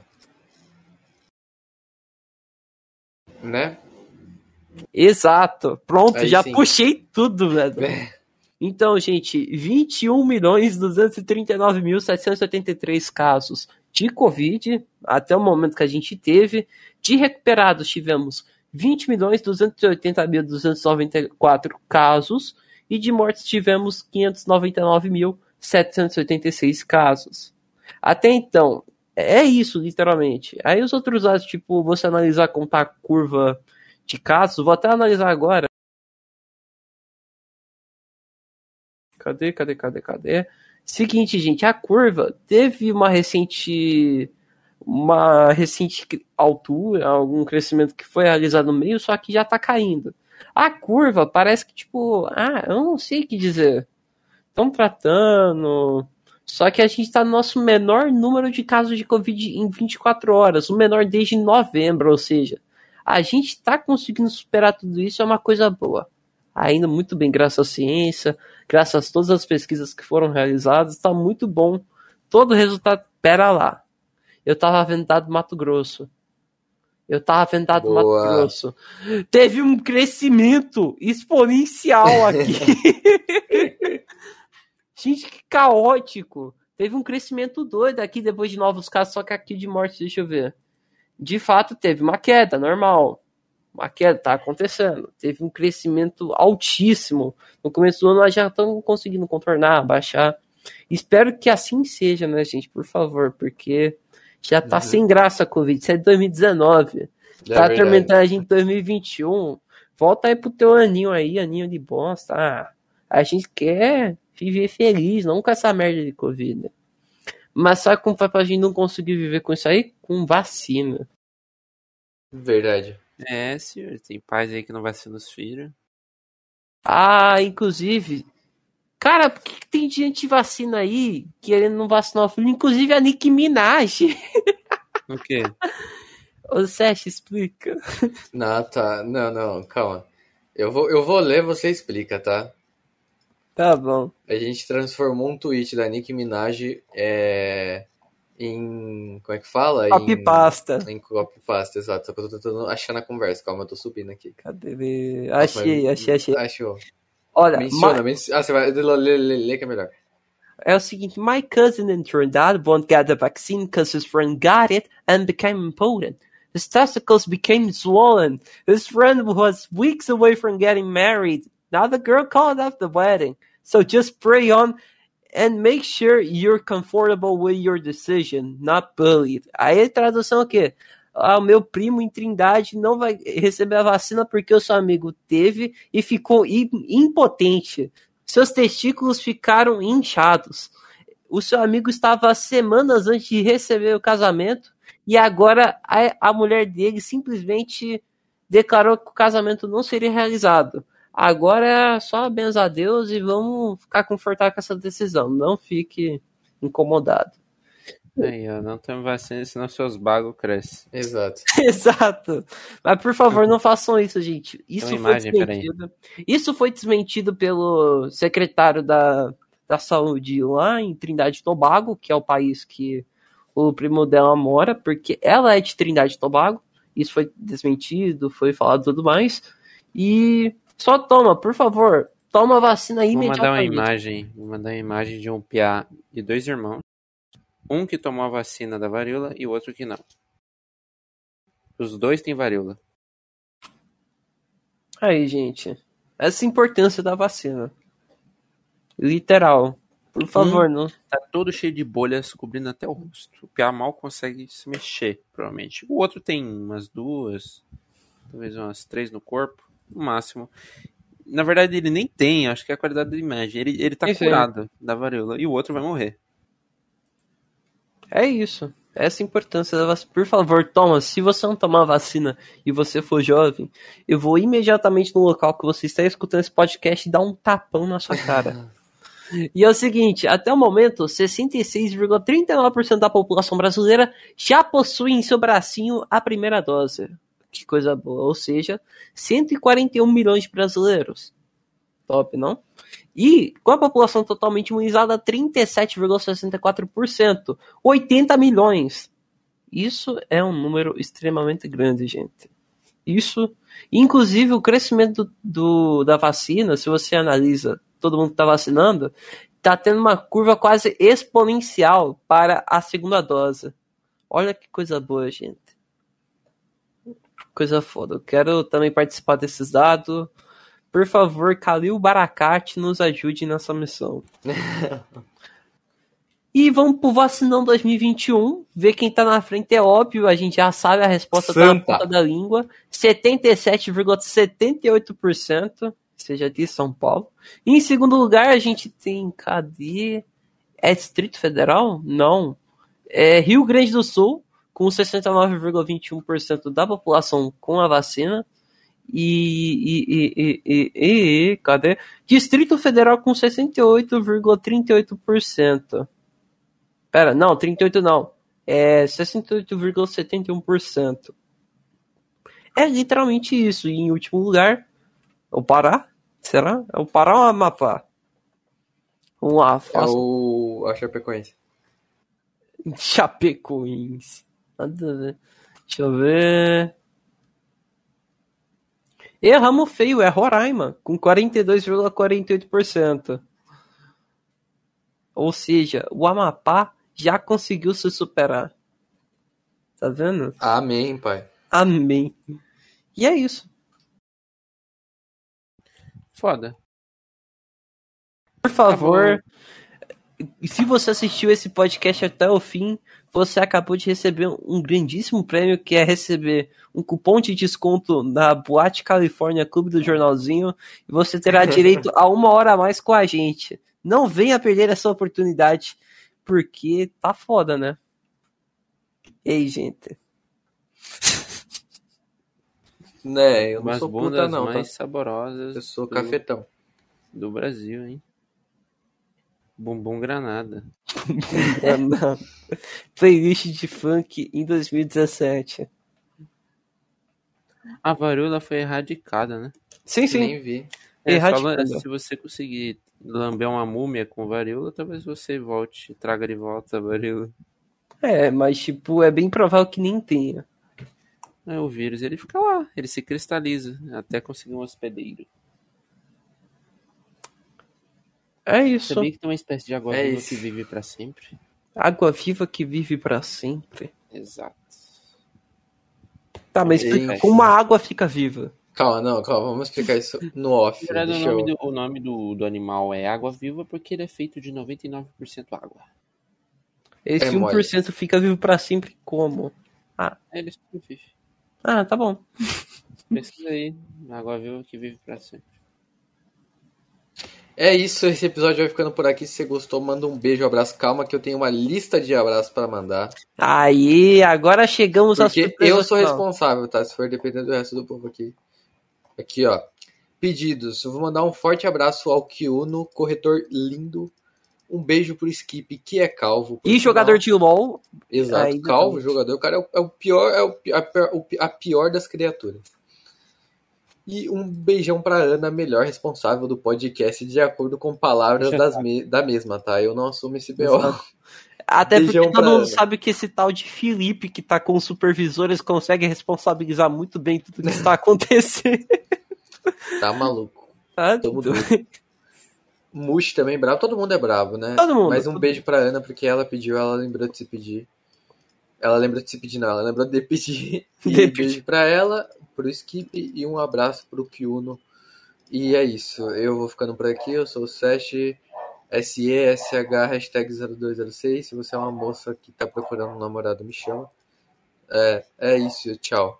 Né? Exato. Pronto, Aí já sim. puxei tudo, velho. É. Então, gente, 21 milhões 239.783 casos de Covid até o momento que a gente teve. De recuperados tivemos 20 milhões 280.294 casos e de mortes tivemos 599.786 casos. Até então, é isso, literalmente. Aí os outros dados, tipo, você analisar como tá a curva de casos, vou até analisar agora. Cadê, cadê, cadê, cadê? Seguinte, gente, a curva teve uma recente uma recente altura, algum crescimento que foi realizado no meio, só que já tá caindo. A curva parece que tipo, ah, eu não sei o que dizer. Estão tratando, só que a gente tá no nosso menor número de casos de Covid em 24 horas, o menor desde novembro, ou seja, a gente tá conseguindo superar tudo isso, é uma coisa boa. Ainda muito bem, graças à ciência, graças a todas as pesquisas que foram realizadas, está muito bom. Todo o resultado. Pera lá. Eu tava vendo dado do Mato Grosso. Eu tava vendo dado do Mato. Grosso. Teve um crescimento exponencial aqui. Gente, que caótico. Teve um crescimento doido aqui depois de novos casos, só que aqui de morte, deixa eu ver. De fato, teve uma queda, normal. Uma queda, tá acontecendo. Teve um crescimento altíssimo. No começo do ano, nós já estamos conseguindo contornar, baixar. Espero que assim seja, né, gente? Por favor, porque já tá Uhum. sem graça a Covid. Isso é 2019. É tá verdade. atormentando a gente em 2021. Volta aí pro teu aninho aí, aninho de bosta. Ah, a gente quer viver feliz, não com essa merda de Covid. né? Mas sabe como faz pra gente não conseguir viver com isso aí? Com vacina. Verdade. É, senhor, tem pais aí que não vacinam os filhos. Ah, inclusive. Cara, por que, que tem gente vacina aí querendo não vacinar o filho? Inclusive a Nicki Minaj. O quê? Ô, Sérgio, explica. Não, tá. Não, não, calma. Eu vou, eu vou ler, você explica, tá? Tá bom. A gente transformou um tweet da Nicki Minaj é, em. Como é que fala? Copypasta. Em, em copypasta, exato. Só que eu tô tentando achar na conversa. Calma, eu tô subindo aqui. Cadê? ele? Achei, achei, achei. Achou. Olha, Menciona, ma- menci- Ah, você vai ler, ler, ler, ler que é melhor. é o seguinte: My cousin in Trinidad won't get the vaccine because his friend got it and became impotent. His testicles became swollen. His friend was weeks away from getting married. Now the girl called off the wedding. So just pray on and make sure you're comfortable with your decision, not bullied. Aí a tradução é o quê? Ah, meu primo em Trindade não vai receber a vacina porque o seu amigo teve e ficou im- impotente. Seus testículos ficaram inchados. O seu amigo estava semanas antes de receber o casamento e agora a, a mulher dele simplesmente declarou que o casamento não seria realizado. Agora é só benza a Deus e vamos ficar confortável com essa decisão. Não fique incomodado. Aí, ó, não tome vacina, senão seus bagos crescem. Exato. Exato. Mas por favor, não façam isso, gente. Isso Tem foi imagem, desmentido. Isso foi desmentido pelo secretário da, da saúde lá em Trindade e Tobago, que é o país que o primo dela mora, porque ela é de Trindade e Tobago. Isso foi desmentido, foi falado tudo mais. E só toma, por favor, toma a vacina Vou mandar uma imediatamente. imagem, vou mandar uma imagem de um piá e dois irmãos. Um que tomou a vacina da varíola e o outro que não. Os dois têm varíola. Aí, gente. Essa importância da vacina. Literal. Por favor, não. Tá todo cheio de bolhas cobrindo até o rosto. O piá mal consegue se mexer, provavelmente. O outro tem umas duas, talvez umas três no corpo, no máximo. Na verdade, ele nem tem, acho que é a qualidade da imagem. Ele, ele tá aí. curado da varíola e o outro vai morrer. É isso. Essa é a importância da vacina. Por favor, toma. Se você não tomar a vacina e você for jovem, eu vou imediatamente no local que você está escutando esse podcast e dar um tapão na sua cara. e é o seguinte: até o momento, 66,39% da população brasileira já possui em seu bracinho a primeira dose. Que coisa boa. Ou seja, 141 milhões de brasileiros. Top, não? E com a população totalmente imunizada, 37,64%. 80 milhões. Isso é um número extremamente grande, gente. Isso, inclusive o crescimento do, da vacina, se você analisa todo mundo que está vacinando, está tendo uma curva quase exponencial para a segunda dose. Olha que coisa boa, gente. Coisa foda. Eu quero também participar desses dados. Por favor, Khalil Baracate nos ajude nessa missão. e vamos pro Vacinão 2021. Ver quem tá na frente é óbvio, a gente já sabe a resposta tá na ponta da língua. 77,78%, seja de São Paulo. E em segundo lugar, a gente tem. Cadê? É Distrito Federal? Não. É Rio Grande do Sul, com 69,21% da população com a vacina. E, e, e, e, cadê? Distrito Federal com 68,38%. Pera, não, 38 não. É 68,71%. É literalmente isso. E em último lugar, o Pará? Será? É o Pará ou o Amapá? Vamos lá, É o. A Chapecoense. Chapecoense. Nada a ver. Deixa eu ver. Erramos feio, é Roraima, com 42,48%. Ou seja, o Amapá já conseguiu se superar. Tá vendo? Amém, pai. Amém. E é isso. Foda. Por favor, se você assistiu esse podcast até o fim, você acabou de receber um grandíssimo prêmio que é receber um cupom de desconto na Boate Califórnia Clube do Jornalzinho e você terá direito a uma hora a mais com a gente. Não venha perder essa oportunidade, porque tá foda, né? Ei, gente. Né, eu não Umas sou puta, não, mais tá? saborosas Eu sou do, cafetão. do Brasil, hein? Bumbum Granada. Não. Playlist de funk em 2017. A varíola foi erradicada, né? Sim, sim. Nem vi. É, Erradicando. falando- se você conseguir lamber uma múmia com varíola, talvez você volte, traga de volta a varíola. É, mas tipo, é bem provável que nem tenha. É, o vírus, ele fica lá, ele se cristaliza até conseguir um hospedeiro. É isso. Sabia que tem uma espécie de água É viva isso. que vive pra sempre? Água viva que vive pra sempre. Exato. Tá, mas Ei. como uma água fica viva? Calma, não, calma, vamos explicar isso no off. Na verdade, o nome, eu... do, o nome do, do animal é água viva porque ele é feito de 99% água. Esse É mole. 1% fica vivo pra sempre como? É, ele sobrevive. Ah, tá bom. Pesquisa aí, água viva que vive pra sempre. É isso, esse episódio vai ficando por aqui. Se você gostou, manda um beijo, abraço. Calma que eu tenho uma lista de abraços pra mandar. Aí, agora chegamos às Porque surpresas eu sou final. responsável, tá? Se for depender do resto do povo aqui. Aqui, ó. Pedidos. Eu vou mandar um forte abraço ao Kiuno, corretor lindo. Um beijo pro Skip, que é calvo. E sinal. jogador de LOL. Exato, Ainda calvo jogador. O cara é o, é o pior, é o, a, pior- a pior das criaturas. E um beijão pra Ana, melhor responsável do podcast, de acordo com palavras das me- da mesma, tá? Eu não assumo esse BO. Até Beijão porque todo mundo sabe que esse tal de Felipe que tá com o supervisor, eles conseguem responsabilizar muito bem tudo que está acontecendo. Tá maluco. Tá? Tamo doido. Mush também bravo. Todo mundo é bravo, né? Todo mundo, Mas um todo beijo pra Ana, porque ela pediu, ela lembrou de se pedir. Ela lembrou de se pedir, não. Ela lembrou de pedir. E De beijo pra ela, pro Skip e um abraço pro Kiuno. E é isso. Eu vou ficando por aqui. Eu sou o Sesh. S-E-S-H, hashtag 0206. Se você é uma moça que tá procurando um namorado, me chama. É, é isso. Tchau.